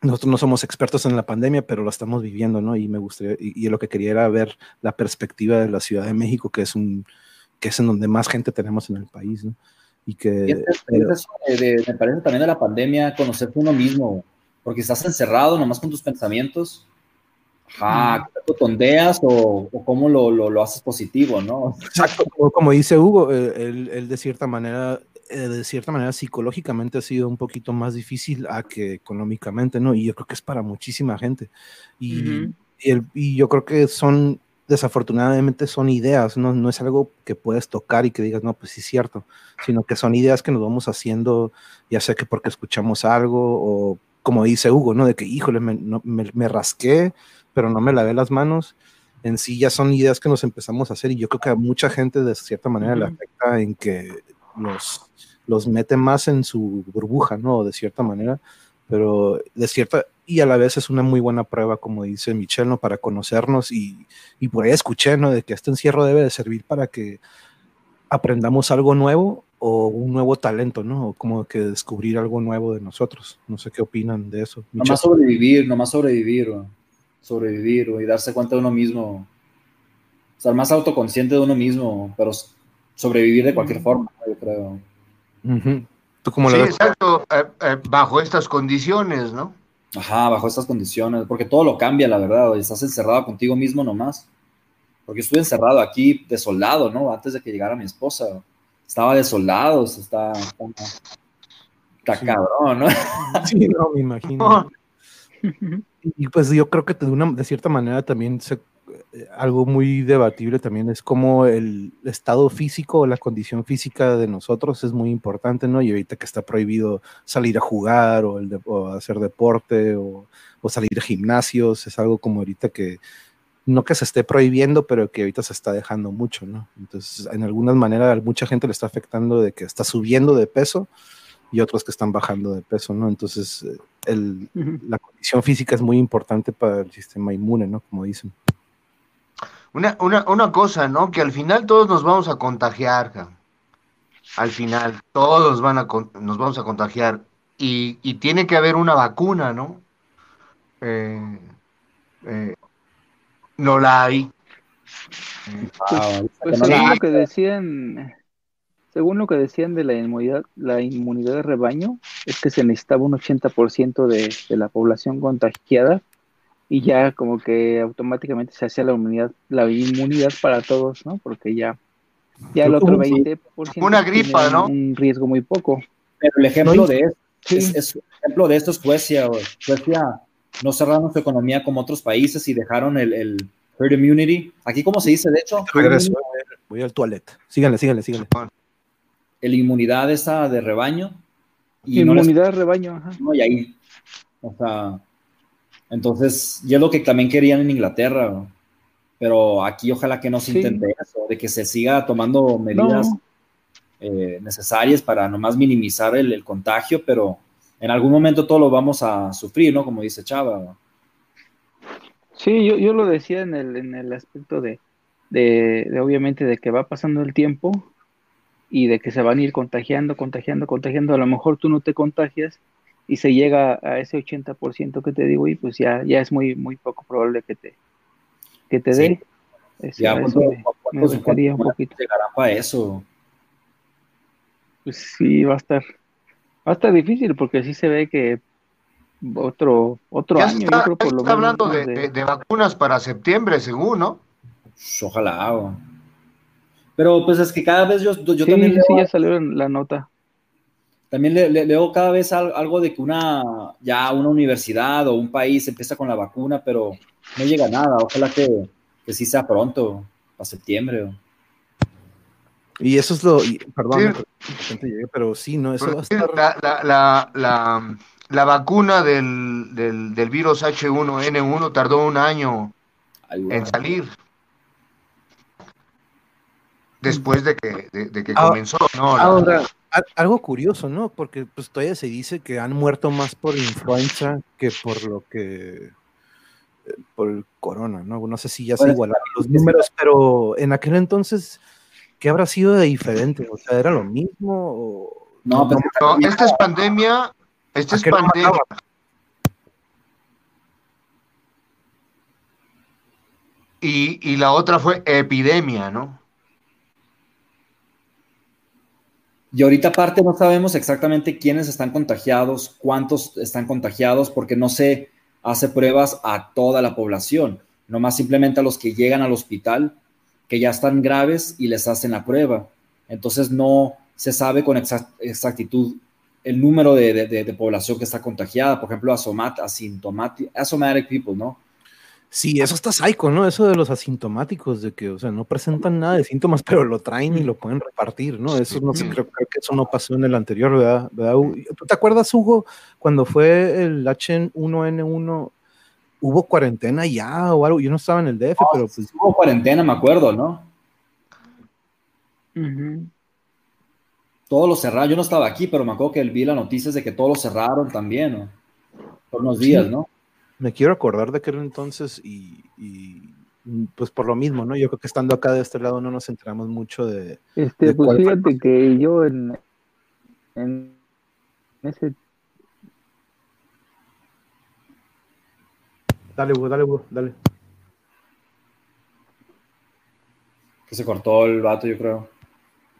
Nosotros no somos expertos en la pandemia, pero lo estamos viviendo, ¿no? Y me gustaría, y, lo que quería era ver la perspectiva de la Ciudad de México, que es un, que es en donde más gente tenemos en el país, ¿no? Y que... me parece también de la pandemia, conocerte uno mismo, porque estás encerrado nomás con tus pensamientos. Ajá, ¿te tondeas o, o cómo lo, lo, lo, haces positivo, no? Exacto, como, dice Hugo, él, él, de cierta manera eh, de cierta manera psicológicamente ha sido un poquito más difícil a que económicamente, ¿no? Y yo creo que es para muchísima gente. Y, y, yo creo que son, desafortunadamente son ideas, ¿no? No es algo que puedes tocar y que digas, no, pues sí es cierto, sino que son ideas que nos vamos haciendo, ya sea que porque escuchamos algo o como dice Hugo, ¿no? De que, híjole, me, me, rasqué, pero no me lavé las manos en sí ya son ideas que nos empezamos a hacer y yo creo que a mucha gente de cierta manera le afecta en que los, los mete más en su burbuja, ¿no? De cierta manera, pero de cierta, y a la vez es una muy buena prueba, como dice Michelle, ¿no? Para conocernos y, y por ahí escuché, ¿no? De que este encierro debe de servir para que aprendamos algo nuevo o un nuevo talento, ¿no? O como que descubrir algo nuevo de nosotros. No sé qué opinan de eso. Nomás sobrevivir, nomás sobrevivir, o sobrevivir o y darse cuenta de uno mismo. Ser más autoconsciente de uno mismo, pero sobrevivir de cualquier forma, yo creo. ¿Tú cómo sí, exacto, eh, eh, bajo estas condiciones, ¿no? Ajá, bajo estas condiciones, porque todo lo cambia, la verdad, estás encerrado contigo mismo nomás. Porque estuve encerrado aquí desolado, ¿no? Antes de que llegara mi esposa. Estaba desolado, está, está, cabrón, ¿no? (laughs) Sí, no, me imagino. (laughs) Y pues yo creo que de, una, de cierta manera también se algo muy debatible también es como el estado físico o la condición física de nosotros es muy importante, ¿no? Y ahorita que está prohibido salir a jugar o, el hacer deporte o, salir a gimnasios, es algo como ahorita que no que se esté prohibiendo, pero que ahorita se está dejando mucho, ¿no? Entonces, en algunas maneras, mucha gente le está afectando de que está subiendo de peso y otros que están bajando de peso, ¿no? Entonces, el, la condición física es muy importante para el sistema inmune, ¿no? Como dicen. Una, una, una cosa, ¿no? Que al final todos nos vamos a contagiar, al final todos van a nos vamos a contagiar y, y tiene que haber una vacuna, ¿no? Eh, eh, no la hay. Pues, pues según lo que decían, según lo que decían de la inmunidad, la inmunidad de rebaño, es que se necesitaba un 80% de, de la población contagiada y ya como que automáticamente se hacía la inmunidad, la inmunidad para todos, ¿no? Porque ya, ya el otro 20% una gripa, ¿no? Un riesgo muy poco. Pero el ejemplo de esto, es, ejemplo de esto es Suecia. Suecia no cerraron su economía como otros países y dejaron el, el herd immunity. Aquí, ¿cómo se dice? De hecho, voy al toilet. Síganle, síganle, síganle. la inmunidad esa de rebaño. Y inmunidad de rebaño, ajá. No, y ahí, o sea, entonces, y es lo que también querían en Inglaterra, pero aquí ojalá que no se intente eso, de que se siga tomando medidas eh, necesarias para nomás minimizar el, contagio, pero en algún momento todo lo vamos a sufrir, ¿no? Como dice Chava. Sí, yo, yo lo decía en el, en el aspecto de, de, de, obviamente, de que va pasando el tiempo y de que se van a ir contagiando, contagiando, contagiando. A lo mejor tú no te contagias y se llega a ese 80% que te digo y pues ya, ya es muy, muy poco probable que te, que te dé. ya, me, me un poquito. para eso? Pues sí, va a estar, va a estar difícil porque sí se ve que otro, otro año, está, yo por lo está hablando de, de, vacunas para septiembre, según, ¿no? Pues, ojalá. Pero pues es que cada vez yo, yo sí, también... Sí, ya salió en la nota. También le, leo cada vez algo de que una, ya una universidad o un país empieza con la vacuna, pero no llega nada. Ojalá que, que sí sea pronto, para septiembre. Y eso es lo, perdón, pero sí, no, eso va a estar... la, la, la, la, vacuna del, del, del, virus H1N1 tardó un año en salir. Después de que, de, que ah, comenzó, ¿no? Ahora, algo curioso, ¿no? Porque pues todavía se dice que han muerto más por influenza que por lo que eh, por el corona, ¿no? No sé si ya se igualaron los números, pero en aquel entonces, ¿qué habrá sido de diferente? O sea, ¿era lo mismo? No, esta es pandemia, esta es pandemia. y, y la otra fue epidemia, ¿no? Y ahorita aparte no sabemos exactamente quiénes están contagiados, cuántos están contagiados, porque no se hace pruebas a toda la población, nomás simplemente a los que llegan al hospital, que ya están graves y les hacen la prueba. Entonces no se sabe con exactitud el número de, población que está contagiada, por ejemplo, asintomáticos, asymptomatic people, ¿no? Sí, eso está psycho, ¿no? Eso de los asintomáticos, de que, o sea, no presentan nada de síntomas, (laughs) pero lo traen y lo pueden repartir, ¿no? Eso no sé, creo, que eso no pasó en el anterior, ¿verdad? ¿Tú te acuerdas, Hugo, cuando fue el H1N1, hubo cuarentena ya o algo? Yo no estaba en el DF, pero pues... Hubo cuarentena, me acuerdo, ¿no? Todos lo cerraron, yo no estaba aquí, pero me acuerdo que vi las noticias de que todos lo cerraron también, ¿no? Por unos días, ¿no? Me quiero acordar de aquel entonces y, pues por lo mismo, ¿no? Yo creo que estando acá de este lado no nos enteramos mucho de... Este, pues fíjate que yo en, en ese... Dale, Hugo, dale, Hugo, dale. Que se cortó el vato, yo creo.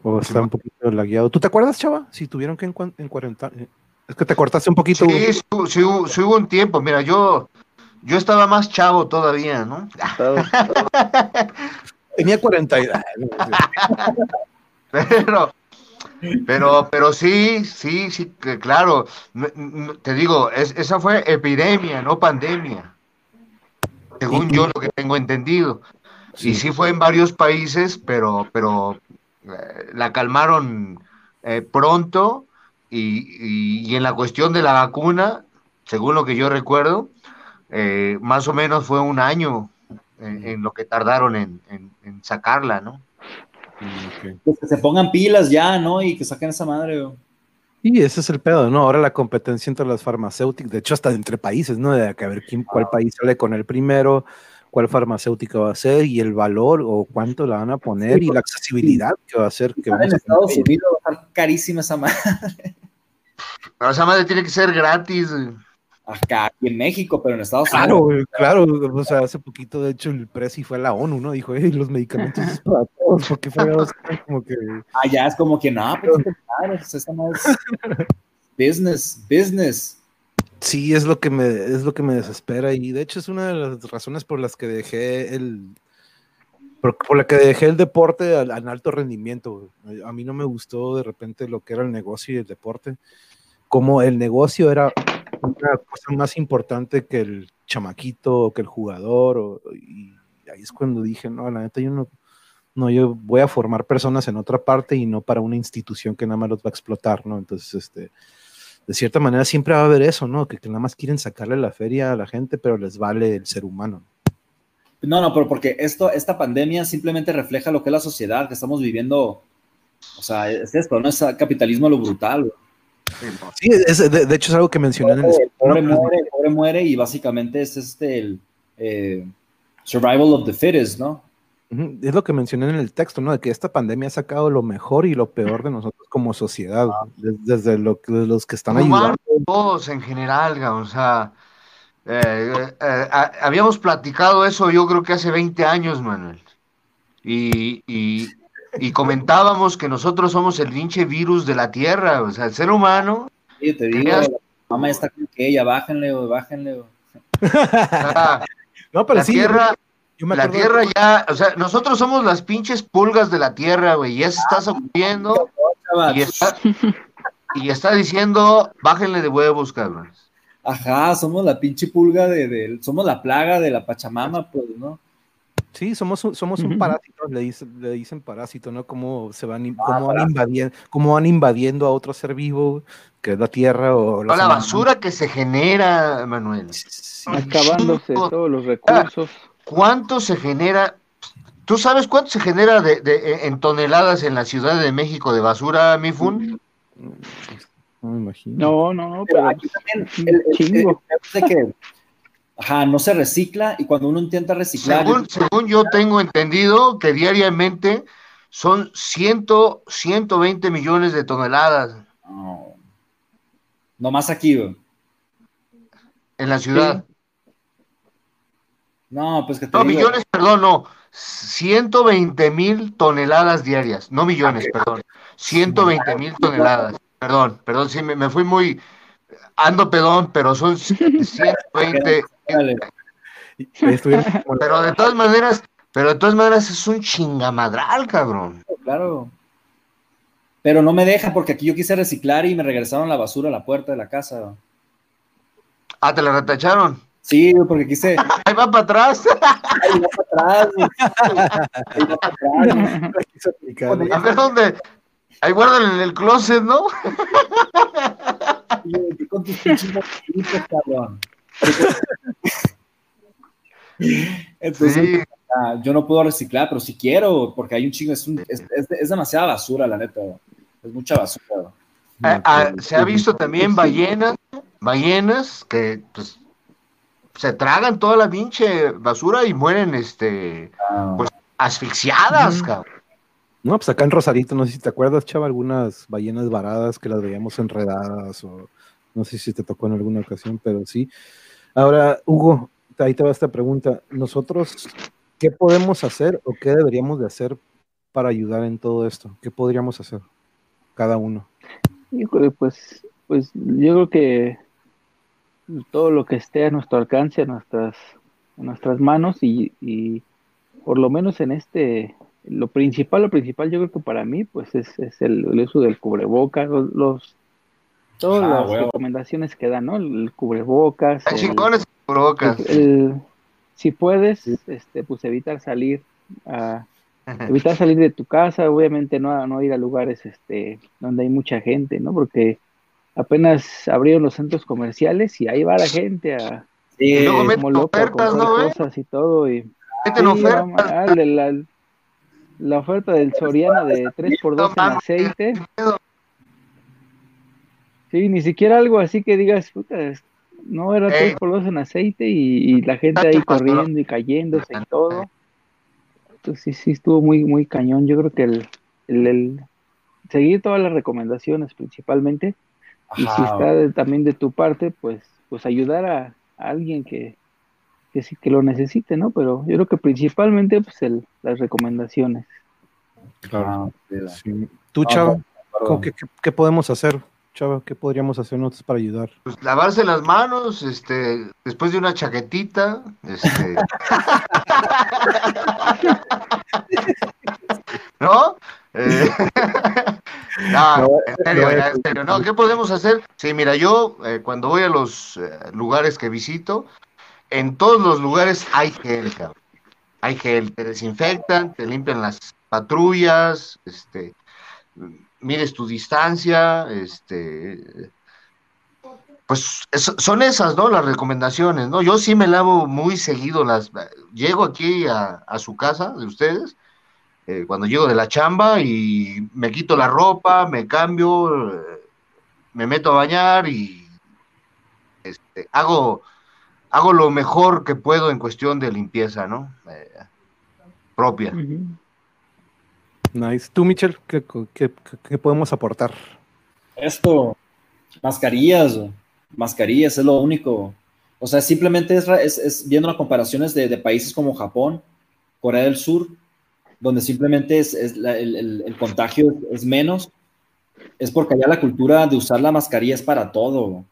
O está un poquito lagueado. ¿Tú te acuerdas, chava? Si tuvieron que en, en cuarentena, es que te cortaste un poquito. Sí, sí, hubo un tiempo. Mira, yo, yo estaba más chavo todavía, ¿no? (laughs) Tenía 40 (laughs) pero, pero, pero sí, sí, sí, claro. Te digo, esa fue epidemia, no pandemia. Según yo lo que tengo entendido. Sí. Y sí fue en varios países, pero, pero eh, la calmaron eh, pronto y, en la cuestión de la vacuna, según lo que yo recuerdo, eh, más o menos fue un año en, lo que tardaron en, sacarla, ¿no? Pues que se pongan pilas ya, ¿no? Y que saquen esa madre. Y ese es el pedo, ¿no? Ahora la competencia entre las farmacéuticas, de hecho hasta entre países, ¿no? De que a ver quién, cuál país sale con el primero, cuál farmacéutica va a ser y el valor o cuánto la van a poner y la accesibilidad que va a ser. Que en Estados Unidos va a estar carísima esa madre. (laughs) Pero esa madre tiene que ser gratis. Acá, aquí en México, pero en Estados Unidos. Claro, claro. O sea, hace poquito, de hecho, el Presi fue a la ONU, ¿no? Dijo, hey, los medicamentos es para todos, porque fue como que. Ah, ya es como que, no, pero claro, pues esa madre es business, business. Sí, es lo que me, es lo que me desespera. Y de hecho es una de las razones por las que dejé el. Por, la que dejé el deporte al, alto rendimiento. A mí no me gustó de repente lo que era el negocio y el deporte. Como el negocio era una cosa más importante que el chamaquito o que el jugador. y ahí es cuando dije, no, la neta yo no, no, yo voy a formar personas en otra parte y no para una institución que nada más los va a explotar, ¿no? Entonces, este, de cierta manera siempre va a haber eso, ¿no? Que, que nada más quieren sacarle la feria a la gente, pero les vale el ser humano. No, no, pero porque esto, esta pandemia simplemente refleja lo que es la sociedad que estamos viviendo. O sea, es esto, no es capitalismo a lo brutal. güey. Sí, es- de, de hecho es algo que mencioné en el... El pobre muere, el pobre muere y básicamente es este el eh, survival of the fittest, ¿no? Es lo que mencioné en el texto, ¿no? De que esta pandemia ha sacado lo mejor y lo peor de nosotros como sociedad, des- desde, lo, que- los que están ayudando. todos en general, o sea, eh, eh, a- habíamos platicado eso yo creo que hace 20 años, Manuel. Y, y- y comentábamos que nosotros somos el pinche virus de la Tierra, o sea, el ser humano, Sí, te digo, la mamá está con que ella, bájenle, güey, bájenle. (laughs) o sea, No, pero la sí, Tierra, la Tierra ya, o sea, nosotros somos las pinches pulgas de la Tierra, güey, y eso está ocurriendo Chaval. y está, y está diciendo, bájenle de huevos, cabrones. Ajá, somos la pinche pulga de, de- somos la plaga de la Pachamama, pues, ¿no? Sí, somos un, somos un parásito, le dicen, le dicen parásito, ¿no? Cómo se van, in- cómo van invadiendo, cómo van invadiendo a otro ser vivo, que es la tierra o la animales. basura que se genera, Manuel. Sí, Acabándose todos los recursos. ¿Cuánto se genera? ¿Tú sabes cuánto se genera de, de- en toneladas en la Ciudad de México de basura, Mifun? No me imagino. No, no, no, Pero pero aquí también el, el- chingo. el- que, ajá, no se recicla y cuando uno intenta reciclar, Según, según yo tengo entendido que diariamente son 100, 120 millones de toneladas no, no más aquí, en la ciudad. No, pues que te No, digo, millones, perdón, no. 120 mil toneladas diarias. No millones, perdón. 120 mil toneladas. Perdón, perdón, sí, me, me fui muy... Ando pedón, pero son 120... órale. Ahí estuvieron (laughs) como la- Pero de todas maneras, pero de todas maneras es un chingamadral, cabrón. claro. Pero no me deja porque aquí yo quise reciclar y me regresaron la basura a la puerta de la casa. Ah, te la retacharon. Sí, porque quise (laughs) Ahí va para atrás. Ahí va para atrás. Ahí va para atrás. A ver dónde. Ahí guardan en el closet, ¿no? Con tus cabrón. Entonces, Sí. ah, yo no puedo reciclar, pero si quiero, porque hay un chingo, es, un- es, es- es demasiada basura, la neta. Es mucha basura. Ah, ah, se ha visto también ballenas, ballenas que pues se tragan toda la pinche basura y mueren este Ah, Pues- asfixiadas, cabrón. No, pues acá en Rosarito, no sé si te acuerdas, chava, algunas ballenas varadas que las veíamos enredadas o no sé si te tocó en alguna ocasión, pero sí. Ahora, Hugo, ahí te va esta pregunta. Nosotros, ¿qué podemos hacer o qué deberíamos de hacer para ayudar en todo esto? ¿Qué podríamos hacer cada uno? Híjole, pues, pues yo creo que todo lo que esté a nuestro alcance, a nuestras, a nuestras manos y, y por lo menos en este, lo principal, lo principal yo creo que para mí pues es, es el, el uso del cubrebocas, los, los- todas Ah, las huevo. recomendaciones que dan, ¿no? El cubrebocas, Hay el- chingones brocas. el- si puedes, este, pues evitar salir a evitar salir de tu casa, obviamente no, no ir a lugares este, donde hay mucha gente, ¿no? Porque apenas abrieron los centros comerciales y ahí va la gente a, sí, luego meten como ofertas, ¿no, güey? cosas y todo. Y, Meten Sí, ofertas. vamos, ah, la, la oferta del Soriana de 3x2 No en aceite. Sí, ni siquiera algo así que digas, puta, no era Ey. 3x2 en aceite y, y la gente ahí corriendo y cayéndose y todo. Entonces sí, sí estuvo muy, muy cañón. Yo creo que el, el, el seguir todas las recomendaciones principalmente y si está de- también de tu parte, pues, pues ayudar a, a alguien que, que sí que lo necesite, ¿no? Pero yo creo que principalmente pues el, las recomendaciones. ah, sí, la- Sí. Tú, Ah, Chava, bueno, ¿cómo- ¿qué, qué- qué podemos hacer, Chava? ¿Qué podríamos hacer nosotros para ayudar? Pues lavarse las manos, este, después de una chaquetita, este. (laughs) ¿No? Eh, (laughs) no, en serio, en serio, no, ¿qué podemos hacer? Sí, mira, yo eh, cuando voy a los eh, lugares que visito, en todos los lugares hay gel, cabrón. hay gel, te desinfectan, te limpian las patrullas, este, mires tu distancia, este, pues son esas, ¿no? Las recomendaciones, ¿no? Yo sí me lavo muy seguido las, llego aquí a, su casa de ustedes, eh, cuando llego de la chamba y me quito la ropa, me cambio, eh, me meto a bañar y este, hago, hago lo mejor que puedo en cuestión de limpieza, ¿no? Eh, propia. Nice. Tú, Michel, ¿qué, qué, podemos aportar? Esto, mascarillas, mascarillas es lo único. O sea, simplemente es, es, viendo las comparaciones de, de, países como Japón, Corea del Sur, donde simplemente es, el, el, el, contagio es menos, es porque allá la cultura de usar la mascarilla es para todo.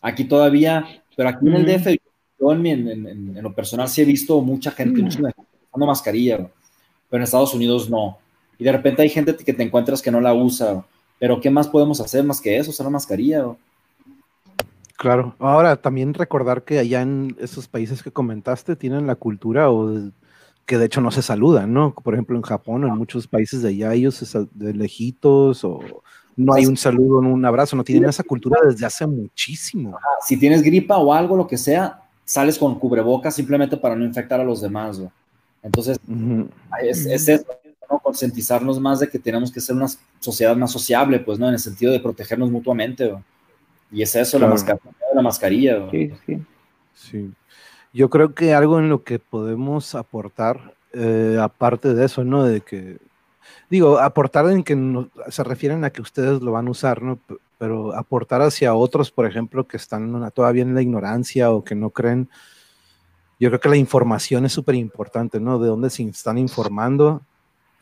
Aquí todavía, pero aquí en el DF, yo en, en, en, lo personal sí he visto mucha gente usando mascarilla, pero en Estados Unidos no y de repente hay gente que te encuentras que no la usa, pero ¿qué más podemos hacer más que eso? Usar la mascarilla. Claro, ahora también recordar que allá en esos países que comentaste tienen la cultura o que de hecho no se saludan, ¿no? Por ejemplo, en Japón, en muchos países de allá, ellos de lejitos o no hay un saludo, no un abrazo, no tienen esa cultura desde hace muchísimo. Si tienes gripa o algo, lo que sea, sales con cubrebocas simplemente para no infectar a los demás. Entonces, es, es, eso, concientizarnos más de que tenemos que ser una sociedad más sociable, pues, ¿no? En el sentido de protegernos mutuamente. Y es eso, la, mascarilla, la mascarilla. Sí, sí. Yo creo que algo en lo que podemos aportar, eh, aparte de eso, ¿no? De que, digo, aportar en que se refieren a que ustedes lo van a usar, ¿no? Pero aportar hacia otros, por ejemplo, que están todavía en la ignorancia o que no creen. Yo creo que la información es súper importante, ¿no? De dónde se están informando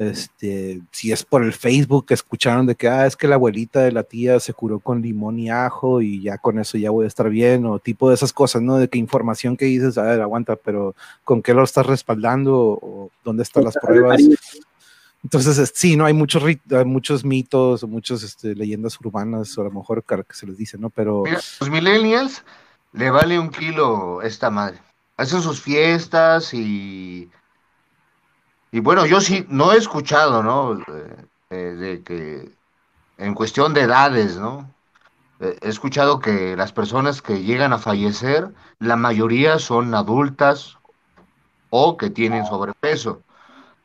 este, si es por el Facebook que escucharon de que, ah, es que la abuelita de la tía se curó con limón y ajo y ya con eso ya voy a estar bien, o tipo de esas cosas, ¿no? De qué información que dices, a ver, aguanta, pero ¿con qué lo estás respaldando? ¿O dónde están las pruebas? Entonces, sí, no hay muchos, muchos mitos muchas este, leyendas urbanas, o a lo mejor que se les dice, ¿no? Pero. los millennials le vale un kilo esta madre. Hacen sus fiestas y y bueno, yo sí, no he escuchado, ¿no? Eh, de que en cuestión de edades, ¿no? Eh, he escuchado que las personas que llegan a fallecer, la mayoría son adultas o que tienen sobrepeso.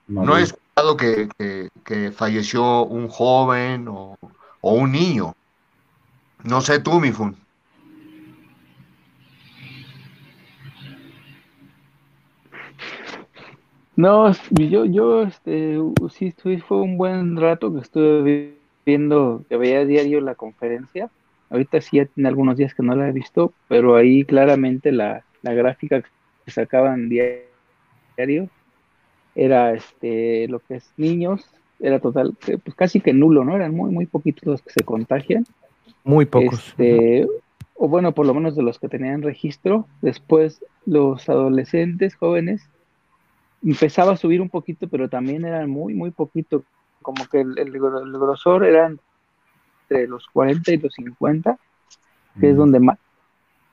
No he escuchado que, que, falleció un joven o, o, un niño. No sé tú, Mifun. No, yo, yo, este, sí, fue un buen rato que estuve viendo, que veía a diario la conferencia. Ahorita sí ya tiene algunos días que no la he visto, pero ahí claramente la, la gráfica que sacaban diario era este, lo que es niños, era total, pues casi que nulo, ¿no? Eran muy, muy poquitos los que se contagian. Muy pocos. Este, o bueno, por lo menos de los que tenían registro. Después los adolescentes, jóvenes, empezaba a subir un poquito, pero también eran muy, muy poquito. Como que el, grosor eran entre los 40 y los 50, que es donde más.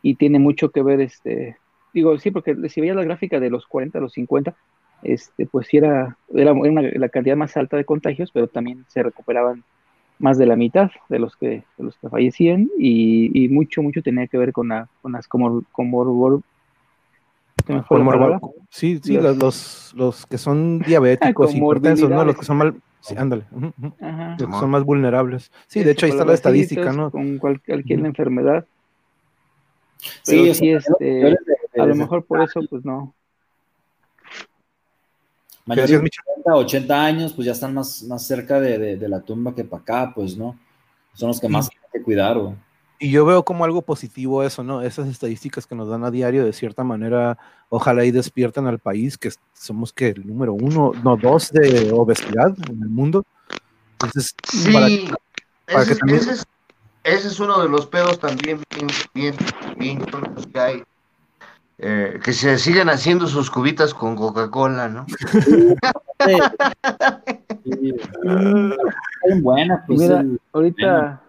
Y tiene mucho que ver, este. Digo, sí, porque si veía la gráfica de los 40 a los 50, este, pues sí era, era, la cantidad más alta de contagios, pero también se recuperaban más de la mitad de los que, de los que fallecían y, mucho, mucho tenía que ver con, la, con las comor, comor, sí, sí, los, los, que son diabéticos, hipertensos, ¿no? Los que son mal, sí, ándale, los que son más vulnerables. Sí, de hecho ahí está la estadística, ¿no? Con cualquier enfermedad. sí, sí, este, a lo mejor por eso, pues no. Mayores de 80, 80 años, pues ya están más, más cerca de, de, la tumba que para acá, pues, ¿no? Son los que más hay que cuidar, güey y yo veo como algo positivo eso, ¿no? Esas estadísticas que nos dan a diario, de cierta manera, ojalá y despiertan al país, que somos que el número uno, no dos de obesidad en el mundo. Entonces, sí, ese, es, uno de los pedos también bien, bien, que hay. Eh, que se siguen haciendo sus cubitas con Coca-Cola, ¿no? Sí. (laughs) buena, pues. Mira, ahorita.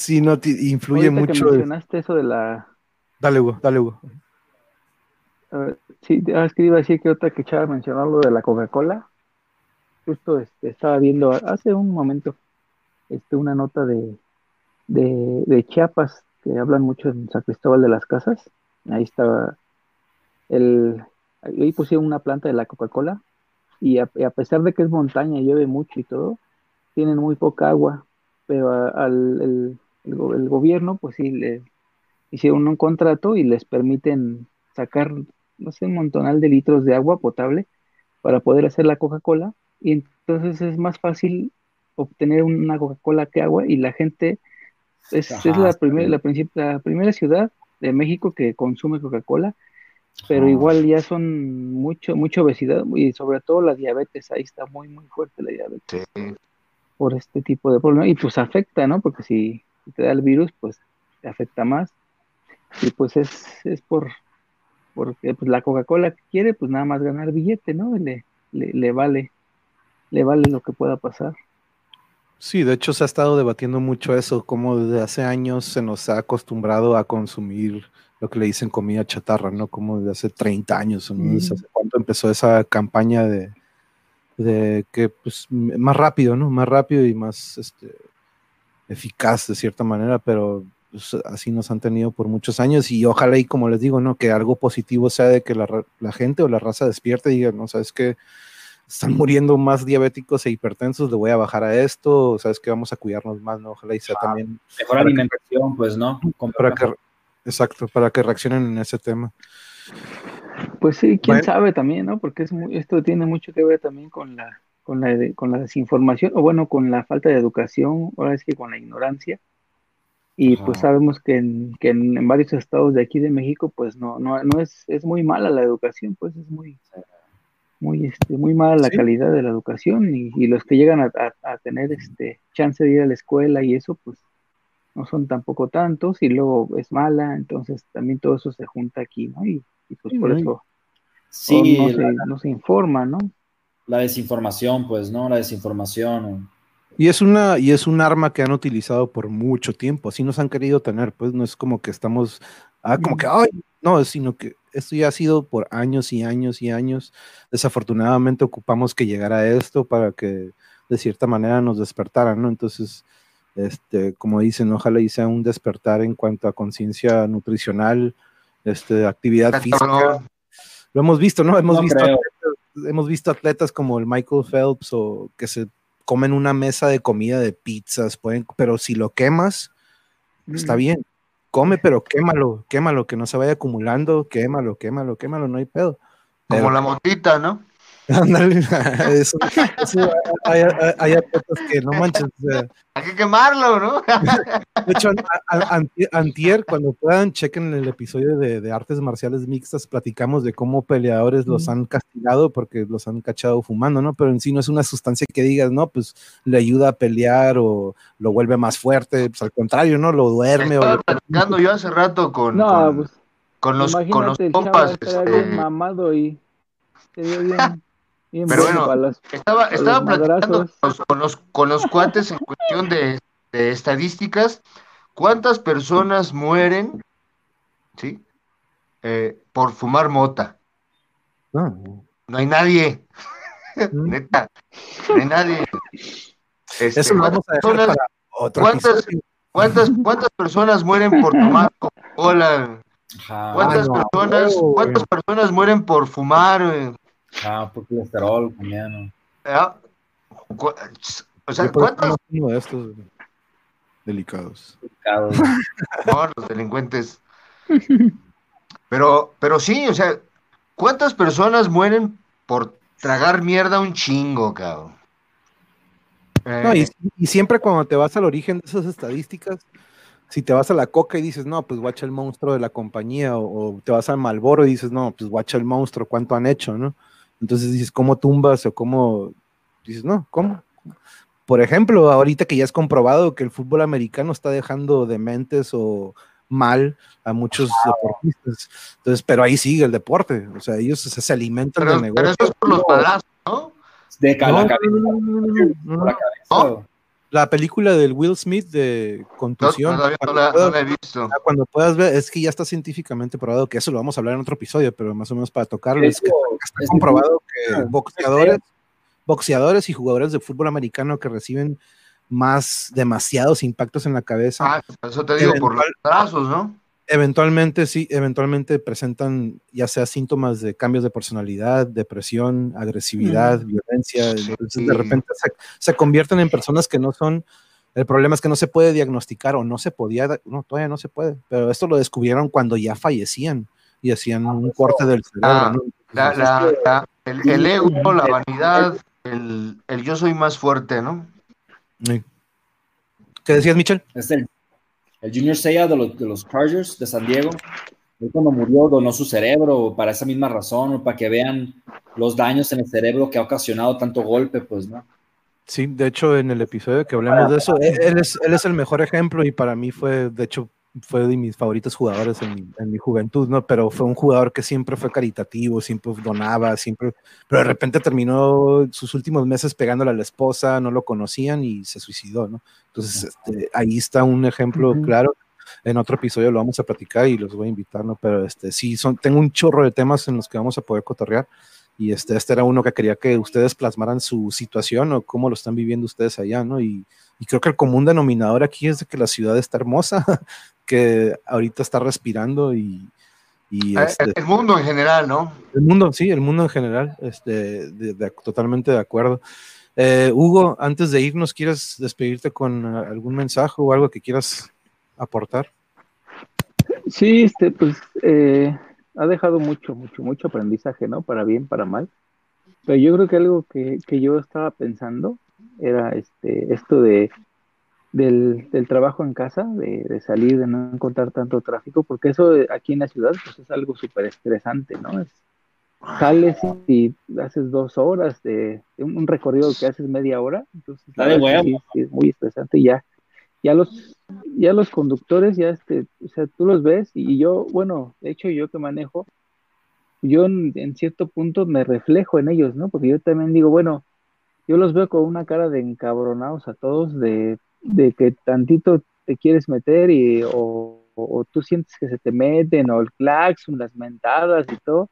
Sí, no, influye mucho. Que mencionaste eso de la. Dale, Hugo, dale, Hugo. Uh, sí, ah, es que iba a decir que otra que echaba a mencionar lo de la Coca-Cola. Justo este, estaba viendo hace un momento este, una nota de, de, de Chiapas que hablan mucho en San Cristóbal de las Casas. Ahí estaba el, ahí pusieron una planta de la Coca-Cola y a, pesar de que es montaña, llueve mucho y todo, tienen muy poca agua, pero al el, el, gobierno pues sí le hicieron un contrato y les permiten sacar, no sé, un montonal de litros de agua potable para poder hacer la Coca-Cola y entonces es más fácil obtener una Coca-Cola que agua y la gente es, es la, primera la, la primera ciudad de México que consume Coca-Cola pero igual ya son mucho, mucha obesidad y sobre todo la diabetes, ahí está muy, muy fuerte la diabetes. Por este tipo de problemas. Y pues afecta, ¿no? Porque si, te da el virus, pues te afecta más. Y pues es, es por, porque pues la Coca-Cola que quiere, pues nada más ganar billete, ¿no? Le, le, le vale, le vale lo que pueda pasar. Sí, de hecho se ha estado debatiendo mucho eso, como desde hace años se nos ha acostumbrado a consumir lo que le dicen comida chatarra, ¿no? Como desde hace 30 años, ¿no? ¿Hace cuánto empezó esa campaña de, de que, pues, más rápido, ¿no? Más rápido y más este, eficaz de cierta manera, pero pues, así nos han tenido por muchos años y ojalá y como les digo, ¿no? Que algo positivo sea de que la, la gente o la raza despierte y diga, no, sabes que están muriendo más diabéticos e hipertensos, le voy a bajar a esto, sabes que vamos a cuidarnos más, ¿no? Ojalá y sea también... Mejor alimentación, pues, ¿no? Para que, Exacto, para que reaccionen en ese tema. Pues sí, quién sabe también, ¿no? Porque es esto tiene mucho que ver también con la, con la, con la desinformación, o bueno, con la falta de educación, ahora es que con la ignorancia. Y pues sabemos que, en, que en, varios estados de aquí de México, pues no, no, no es, es muy mala la educación, pues es muy, muy, este, muy mala la calidad de la educación y, y los que llegan a, a, tener este chance de ir a la escuela y eso, pues no son tampoco tantos y luego es mala, entonces también todo eso se junta aquí, ¿no? Y, pues por eso sí, no, se, informa, ¿no? La desinformación, pues, ¿no? La desinformación. Y es una, y es un arma que han utilizado por mucho tiempo, así nos han querido tener, pues no es como que estamos, ah, como que, ay, no, sino que esto ya ha sido por años y años y años. Desafortunadamente ocupamos que llegara esto para que de cierta manera nos despertaran, ¿no? Entonces, este, como dicen, ojalá y sea un despertar en cuanto a conciencia nutricional, este, actividad física. Lo hemos visto, ¿no? Hemos, visto hemos visto atletas como el Michael Phelps o que se comen una mesa de comida de pizzas, pueden, pero si lo quemas, está mm. bien. Come, pero quémalo, quémalo, que no se vaya acumulando, quémalo, quémalo, quémalo, no hay pedo. Como la motita, ¿no? (laughs) eso, hay, hay, que no manches. hay que quemarlo, ¿no? (laughs) de hecho, antier, cuando puedan, chequen el episodio de, artes marciales mixtas, platicamos de cómo peleadores los han castigado porque los han cachado fumando, ¿no? Pero en sí no es una sustancia que digas, no, pues le ayuda a pelear o lo vuelve más fuerte, pues al contrario, ¿no? Lo duerme. Estaba o platicando yo hace rato con, con, pues, con, los, con los compas. Este... mamado y se dio bien. (laughs) Pero bueno, estaba, estaba platicando con los, con los, cuates en cuestión de, estadísticas. ¿Cuántas personas mueren ¿sí? Eh, por fumar mota? No. no hay nadie. Mm. Neta, no hay nadie. Este, Eso vamos a dejar para ¿cuántas, ¿cuántas, ¿Cuántas personas mueren por tomar Coca-Cola? ¿Cuántas, personas, ¿Cuántas personas mueren por fumar eh, Ah, por colesterol también. Ah, o sea, ¿cuántos? Uno de estos delicados. delicados. (laughs) No, los delincuentes. Pero, pero sí, o sea, ¿cuántas personas mueren por tragar mierda un chingo, cabrón? No, y, y, siempre cuando te vas al origen de esas estadísticas, si te vas a la coca y dices, no, pues guacha el monstruo de la compañía, o, o te vas al Malboro y dices, no, pues guacha el monstruo, ¿cuánto han hecho, no? Entonces dices, ¿cómo tumbas o cómo? Dices, no, ¿cómo? Por ejemplo, ahorita que ya es comprobado que el fútbol americano está dejando dementes o mal a muchos deportistas. Entonces, pero ahí sigue el deporte. O sea, ellos se, alimentan de negocio. Pero eso es por los balazos, ¿no? De cada cabeza. La película del Will Smith de contusión. todavía no cuando la, no la he visto. Cuando puedas ver, es que ya está científicamente probado, que eso lo vamos a hablar en otro episodio, pero más o menos para tocarlo, es que está es- comprobado que boxeadores, boxeadores y jugadores de fútbol americano que reciben más demasiados impactos en la cabeza, Ah, eso te digo, por los trazos, ¿no? Eventualmente sí, eventualmente presentan ya sea síntomas de cambios de personalidad, depresión, agresividad, violencia, de repente se, se convierten en personas que no son, el problema es que no se puede diagnosticar o no se podía, no, todavía no se puede, pero esto lo descubrieron cuando ya fallecían y hacían un corte del cerebro, Ah, ¿no? La- la- la- el, el ego, la vanidad, el, el yo soy más fuerte, ¿no? sí. ¿Qué decías, Michel? Es el, el Junior Seya de los, de los Chargers de San Diego. Él cuando murió donó su cerebro para esa misma razón, para que vean los daños en el cerebro que ha ocasionado tanto golpe, pues, ¿no? Sí, de hecho, en el episodio que hablamos de eso, él, él es, él es el mejor ejemplo y para mí fue, de hecho, fue de mis favoritos jugadores en mi, en mi juventud, ¿no? Pero fue un jugador que siempre fue caritativo, siempre donaba, siempre, pero de repente terminó sus últimos meses pegándole a la esposa, no lo conocían y se suicidó, ¿no? Entonces, este, ahí está un ejemplo claro. En otro episodio lo vamos a platicar y los voy a invitar, ¿no? Pero este, sí, son, tengo un chorro de temas en los que vamos a poder cotorrear. Y este, este era uno que quería que ustedes plasmaran su situación o cómo lo están viviendo ustedes allá, ¿no? Y, y creo que el común denominador aquí es de que la ciudad está hermosa, (laughs) que ahorita está respirando y, y Eh, este, El mundo en general, ¿no? el mundo, sí, el mundo en general, este, de- de- totalmente de acuerdo. Eh, Hugo, antes de irnos, ¿quieres despedirte con algún mensaje o algo que quieras aportar? Sí, este, pues eh, ha dejado mucho, mucho, mucho aprendizaje, ¿no? Para bien, para mal. Pero yo creo que algo que, que yo estaba pensando era este, esto de del, del trabajo en casa, de, de salir, de no encontrar tanto tráfico, porque eso de- aquí en la ciudad pues es algo súper estresante, ¿no? Es, sales y haces dos horas de, de un, recorrido que haces media hora, entonces verdad sí, sí es muy estresante y ya, ya los, ya los conductores, ya este, o sea, tú los ves y yo, bueno, de hecho yo que manejo, yo en, en cierto punto me reflejo en ellos, ¿no? Porque yo también digo, bueno, yo los veo con una cara de encabronados a todos, de, de que tantito te quieres meter y o, o- tú sientes que se te meten, o el claxon, las mentadas y todo.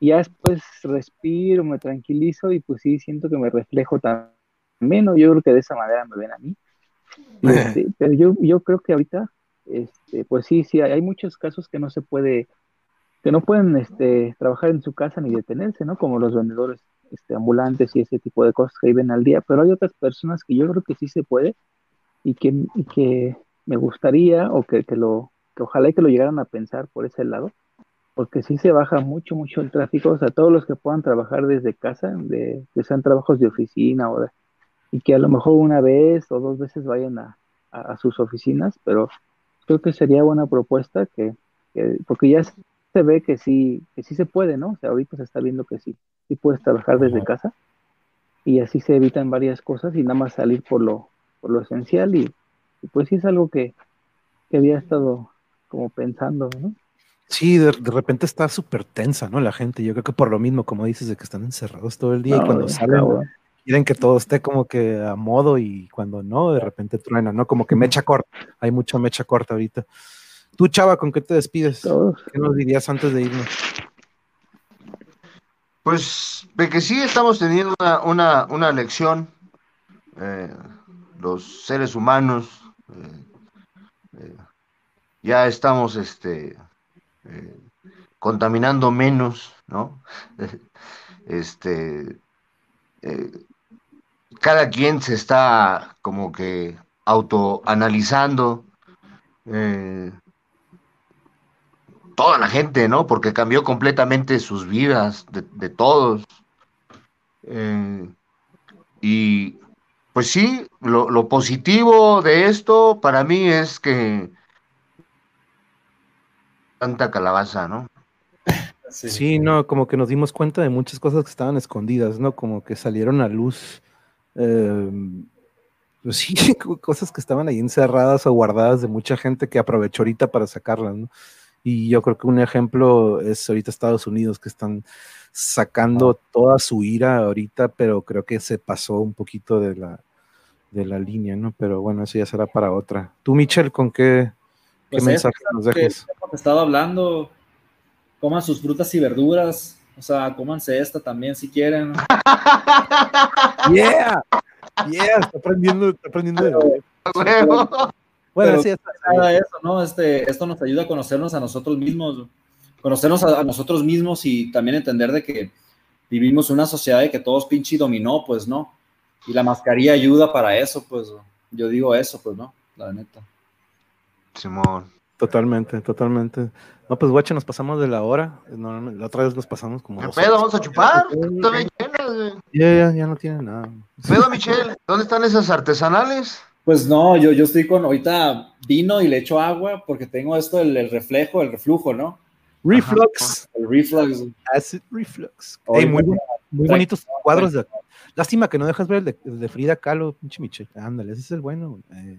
Y ya después respiro, me tranquilizo y pues sí, siento que me reflejo también, ¿no? Yo creo que de esa manera me ven a mí. (laughs) Este, pero yo, yo creo que ahorita, este, pues sí, sí, hay, hay muchos casos que no se puede, que no pueden este, trabajar en su casa ni detenerse, ¿no? Como los vendedores este, ambulantes y ese tipo de cosas que viven al día, pero hay otras personas que yo creo que sí se puede y que, que me gustaría o que, que lo, que ojalá que lo llegaran a pensar por ese lado, porque sí se baja mucho, mucho el tráfico, o sea, todos los que puedan trabajar desde casa, de, que sean trabajos de oficina o y que a lo mejor una vez o dos veces vayan a, a, a sus oficinas, pero creo que sería buena propuesta que, que- porque ya se ve que sí, que sí se puede, ¿no? O sea, ahorita se está viendo que sí, sí puedes trabajar desde Ajá. casa y así se evitan varias cosas y nada más salir por lo, por lo esencial y, y pues sí es algo que, que había estado como pensando, ¿no? Sí, de, de repente está súper tensa, ¿no? La gente, yo creo que por lo mismo, como dices, de que están encerrados todo el día y cuando salen quieren que todo esté como que a modo y cuando no, de repente truena, ¿no? Como que mecha corta, hay mucha mecha corta ahorita. Tú, Chava, ¿con qué te despides? Todos. ¿Qué nos dirías antes de irnos? Pues de que sí estamos teniendo una, una, una lección, eh, los seres humanos, eh, eh, ya estamos este, contaminando menos, ¿no? (laughs) Este, cada quien se está como que autoanalizando. eh, toda la gente, ¿no? Porque cambió completamente sus vidas, de, de todos. Eh, y pues sí, lo, lo positivo de esto para mí es que tanta calabaza, ¿no? Sí, no, como que nos dimos cuenta de muchas cosas que estaban escondidas, ¿no? Como que salieron a luz. eh, pues (laughs) sí, co- cosas que estaban ahí encerradas o guardadas de mucha gente que aprovechó ahorita para sacarlas, ¿no? Y yo creo que un ejemplo es ahorita Estados Unidos, que están sacando toda su ira ahorita, pero creo que se pasó un poquito de la, de la línea, ¿no? Pero bueno, eso ya será para otra. Tú, Michelle, ¿con qué, qué Pues mensaje nos dejas? hemos estado hablando, coman sus frutas y verduras, o sea, cómanse esta también si quieren. (laughs) Yeah, yeah, está aprendiendo, está aprendiendo. de- Huevo. Bueno, Pero sí, está- Nada eso, ¿no? Este, esto nos ayuda a conocernos a nosotros mismos, conocernos a, a nosotros mismos y también entender de que vivimos una sociedad de que todos pinche dominó, pues no. Y la mascarilla ayuda para eso, pues yo digo eso, pues no, la neta. Simón. totalmente, totalmente. No, pues guache, nos pasamos de la hora. La otra vez nos pasamos como ¿Qué dos pedo? horas. ¿Vamos a chupar? Ya, ya, ya no tiene nada. ¿Qué pedo, Michelle? ¿Dónde están esas artesanales? Pues no, yo, yo estoy con ahorita vino y le echo agua porque tengo esto, el, el reflejo, el reflujo, ¿no? Reflux, El reflux. acid reflux. Ey, muy, bu- muy bonitos cuadros de Lástima que no dejas ver el de, el de Frida Kahlo, pinche Michelle. Ándale, ese es el bueno. eh.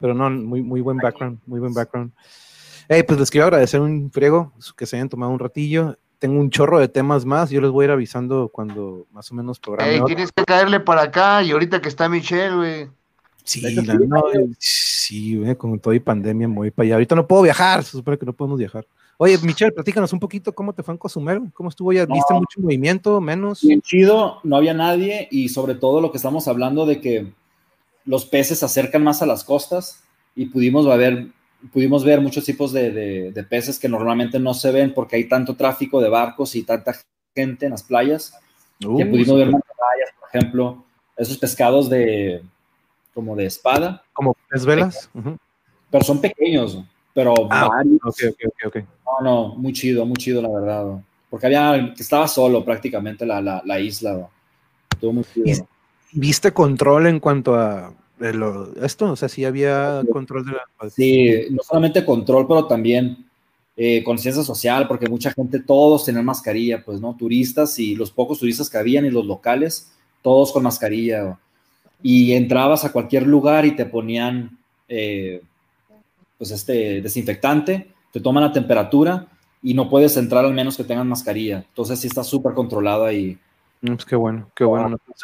Pero no, muy, muy buen background, muy buen background. Hey, pues les quiero agradecer un friego que se hayan tomado un ratillo. Tengo un chorro de temas más. Yo les voy a ir avisando cuando más o menos programe. Ey, otro. tienes que caerle para acá y ahorita que está Michelle, güey. Sí, la- sí, no, sí, güey, con todo y pandemia me voy para allá. Ahorita no puedo viajar, se supone que no podemos viajar. Oye, Michelle, platícanos un poquito cómo te fue en Cozumel, cómo estuvo ya, ¿viste No. mucho movimiento, menos? Bien chido, no había nadie y sobre todo lo que estamos hablando de que los peces se acercan más a las costas y pudimos ver, pudimos ver muchos tipos de, de- de peces que normalmente no se ven porque hay tanto tráfico de barcos y tanta gente en las playas Uh, que pudimos ver súper. mantarrayas, por ejemplo, esos pescados de como de espada, como pez velas. Pero son pequeños, pero Ah, varios. Ok, ok, ok, ok. No, no, muy chido, muy chido, la verdad. Porque había, estaba solo prácticamente la, la, la isla. Estuvo muy chido. ¿Viste control en cuanto a de lo- esto? O sea, sí había control de la... Sí, no solamente control, pero también eh, conciencia social, porque mucha gente, todos tenían mascarilla, pues, ¿no? Turistas y los pocos turistas que habían y los locales, todos con mascarilla. Y entrabas a cualquier lugar y te ponían, eh, pues, este desinfectante, te toman la temperatura y no puedes entrar al menos que tengan mascarilla. Entonces sí está súper controlado ahí. Mm, Pues qué bueno, qué bueno. no, pues,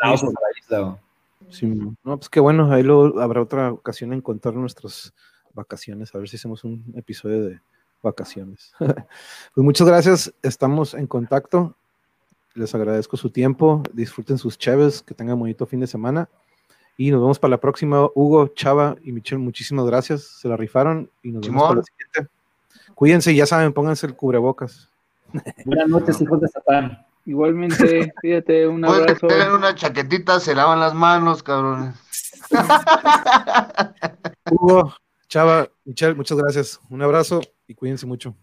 sí, no, pues qué bueno, ahí luego habrá otra ocasión en contar nuestras vacaciones, a ver si hacemos un episodio de vacaciones. (laughs) pues muchas gracias, estamos en contacto, les agradezco su tiempo, disfruten sus chaves, que tengan bonito fin de semana y nos vemos para la próxima. Hugo, Chava y Michelle, muchísimas gracias, se la rifaron y nos vemos para la siguiente. Cuídense, ya saben, pónganse el cubrebocas. Buenas noches, hijos de Satán. Igualmente, (laughs) fíjate, un abrazo. una chaquetita, se lavan las manos, cabrones. (laughs) Hugo, Chava, Michelle, muchas gracias. Un abrazo y cuídense mucho.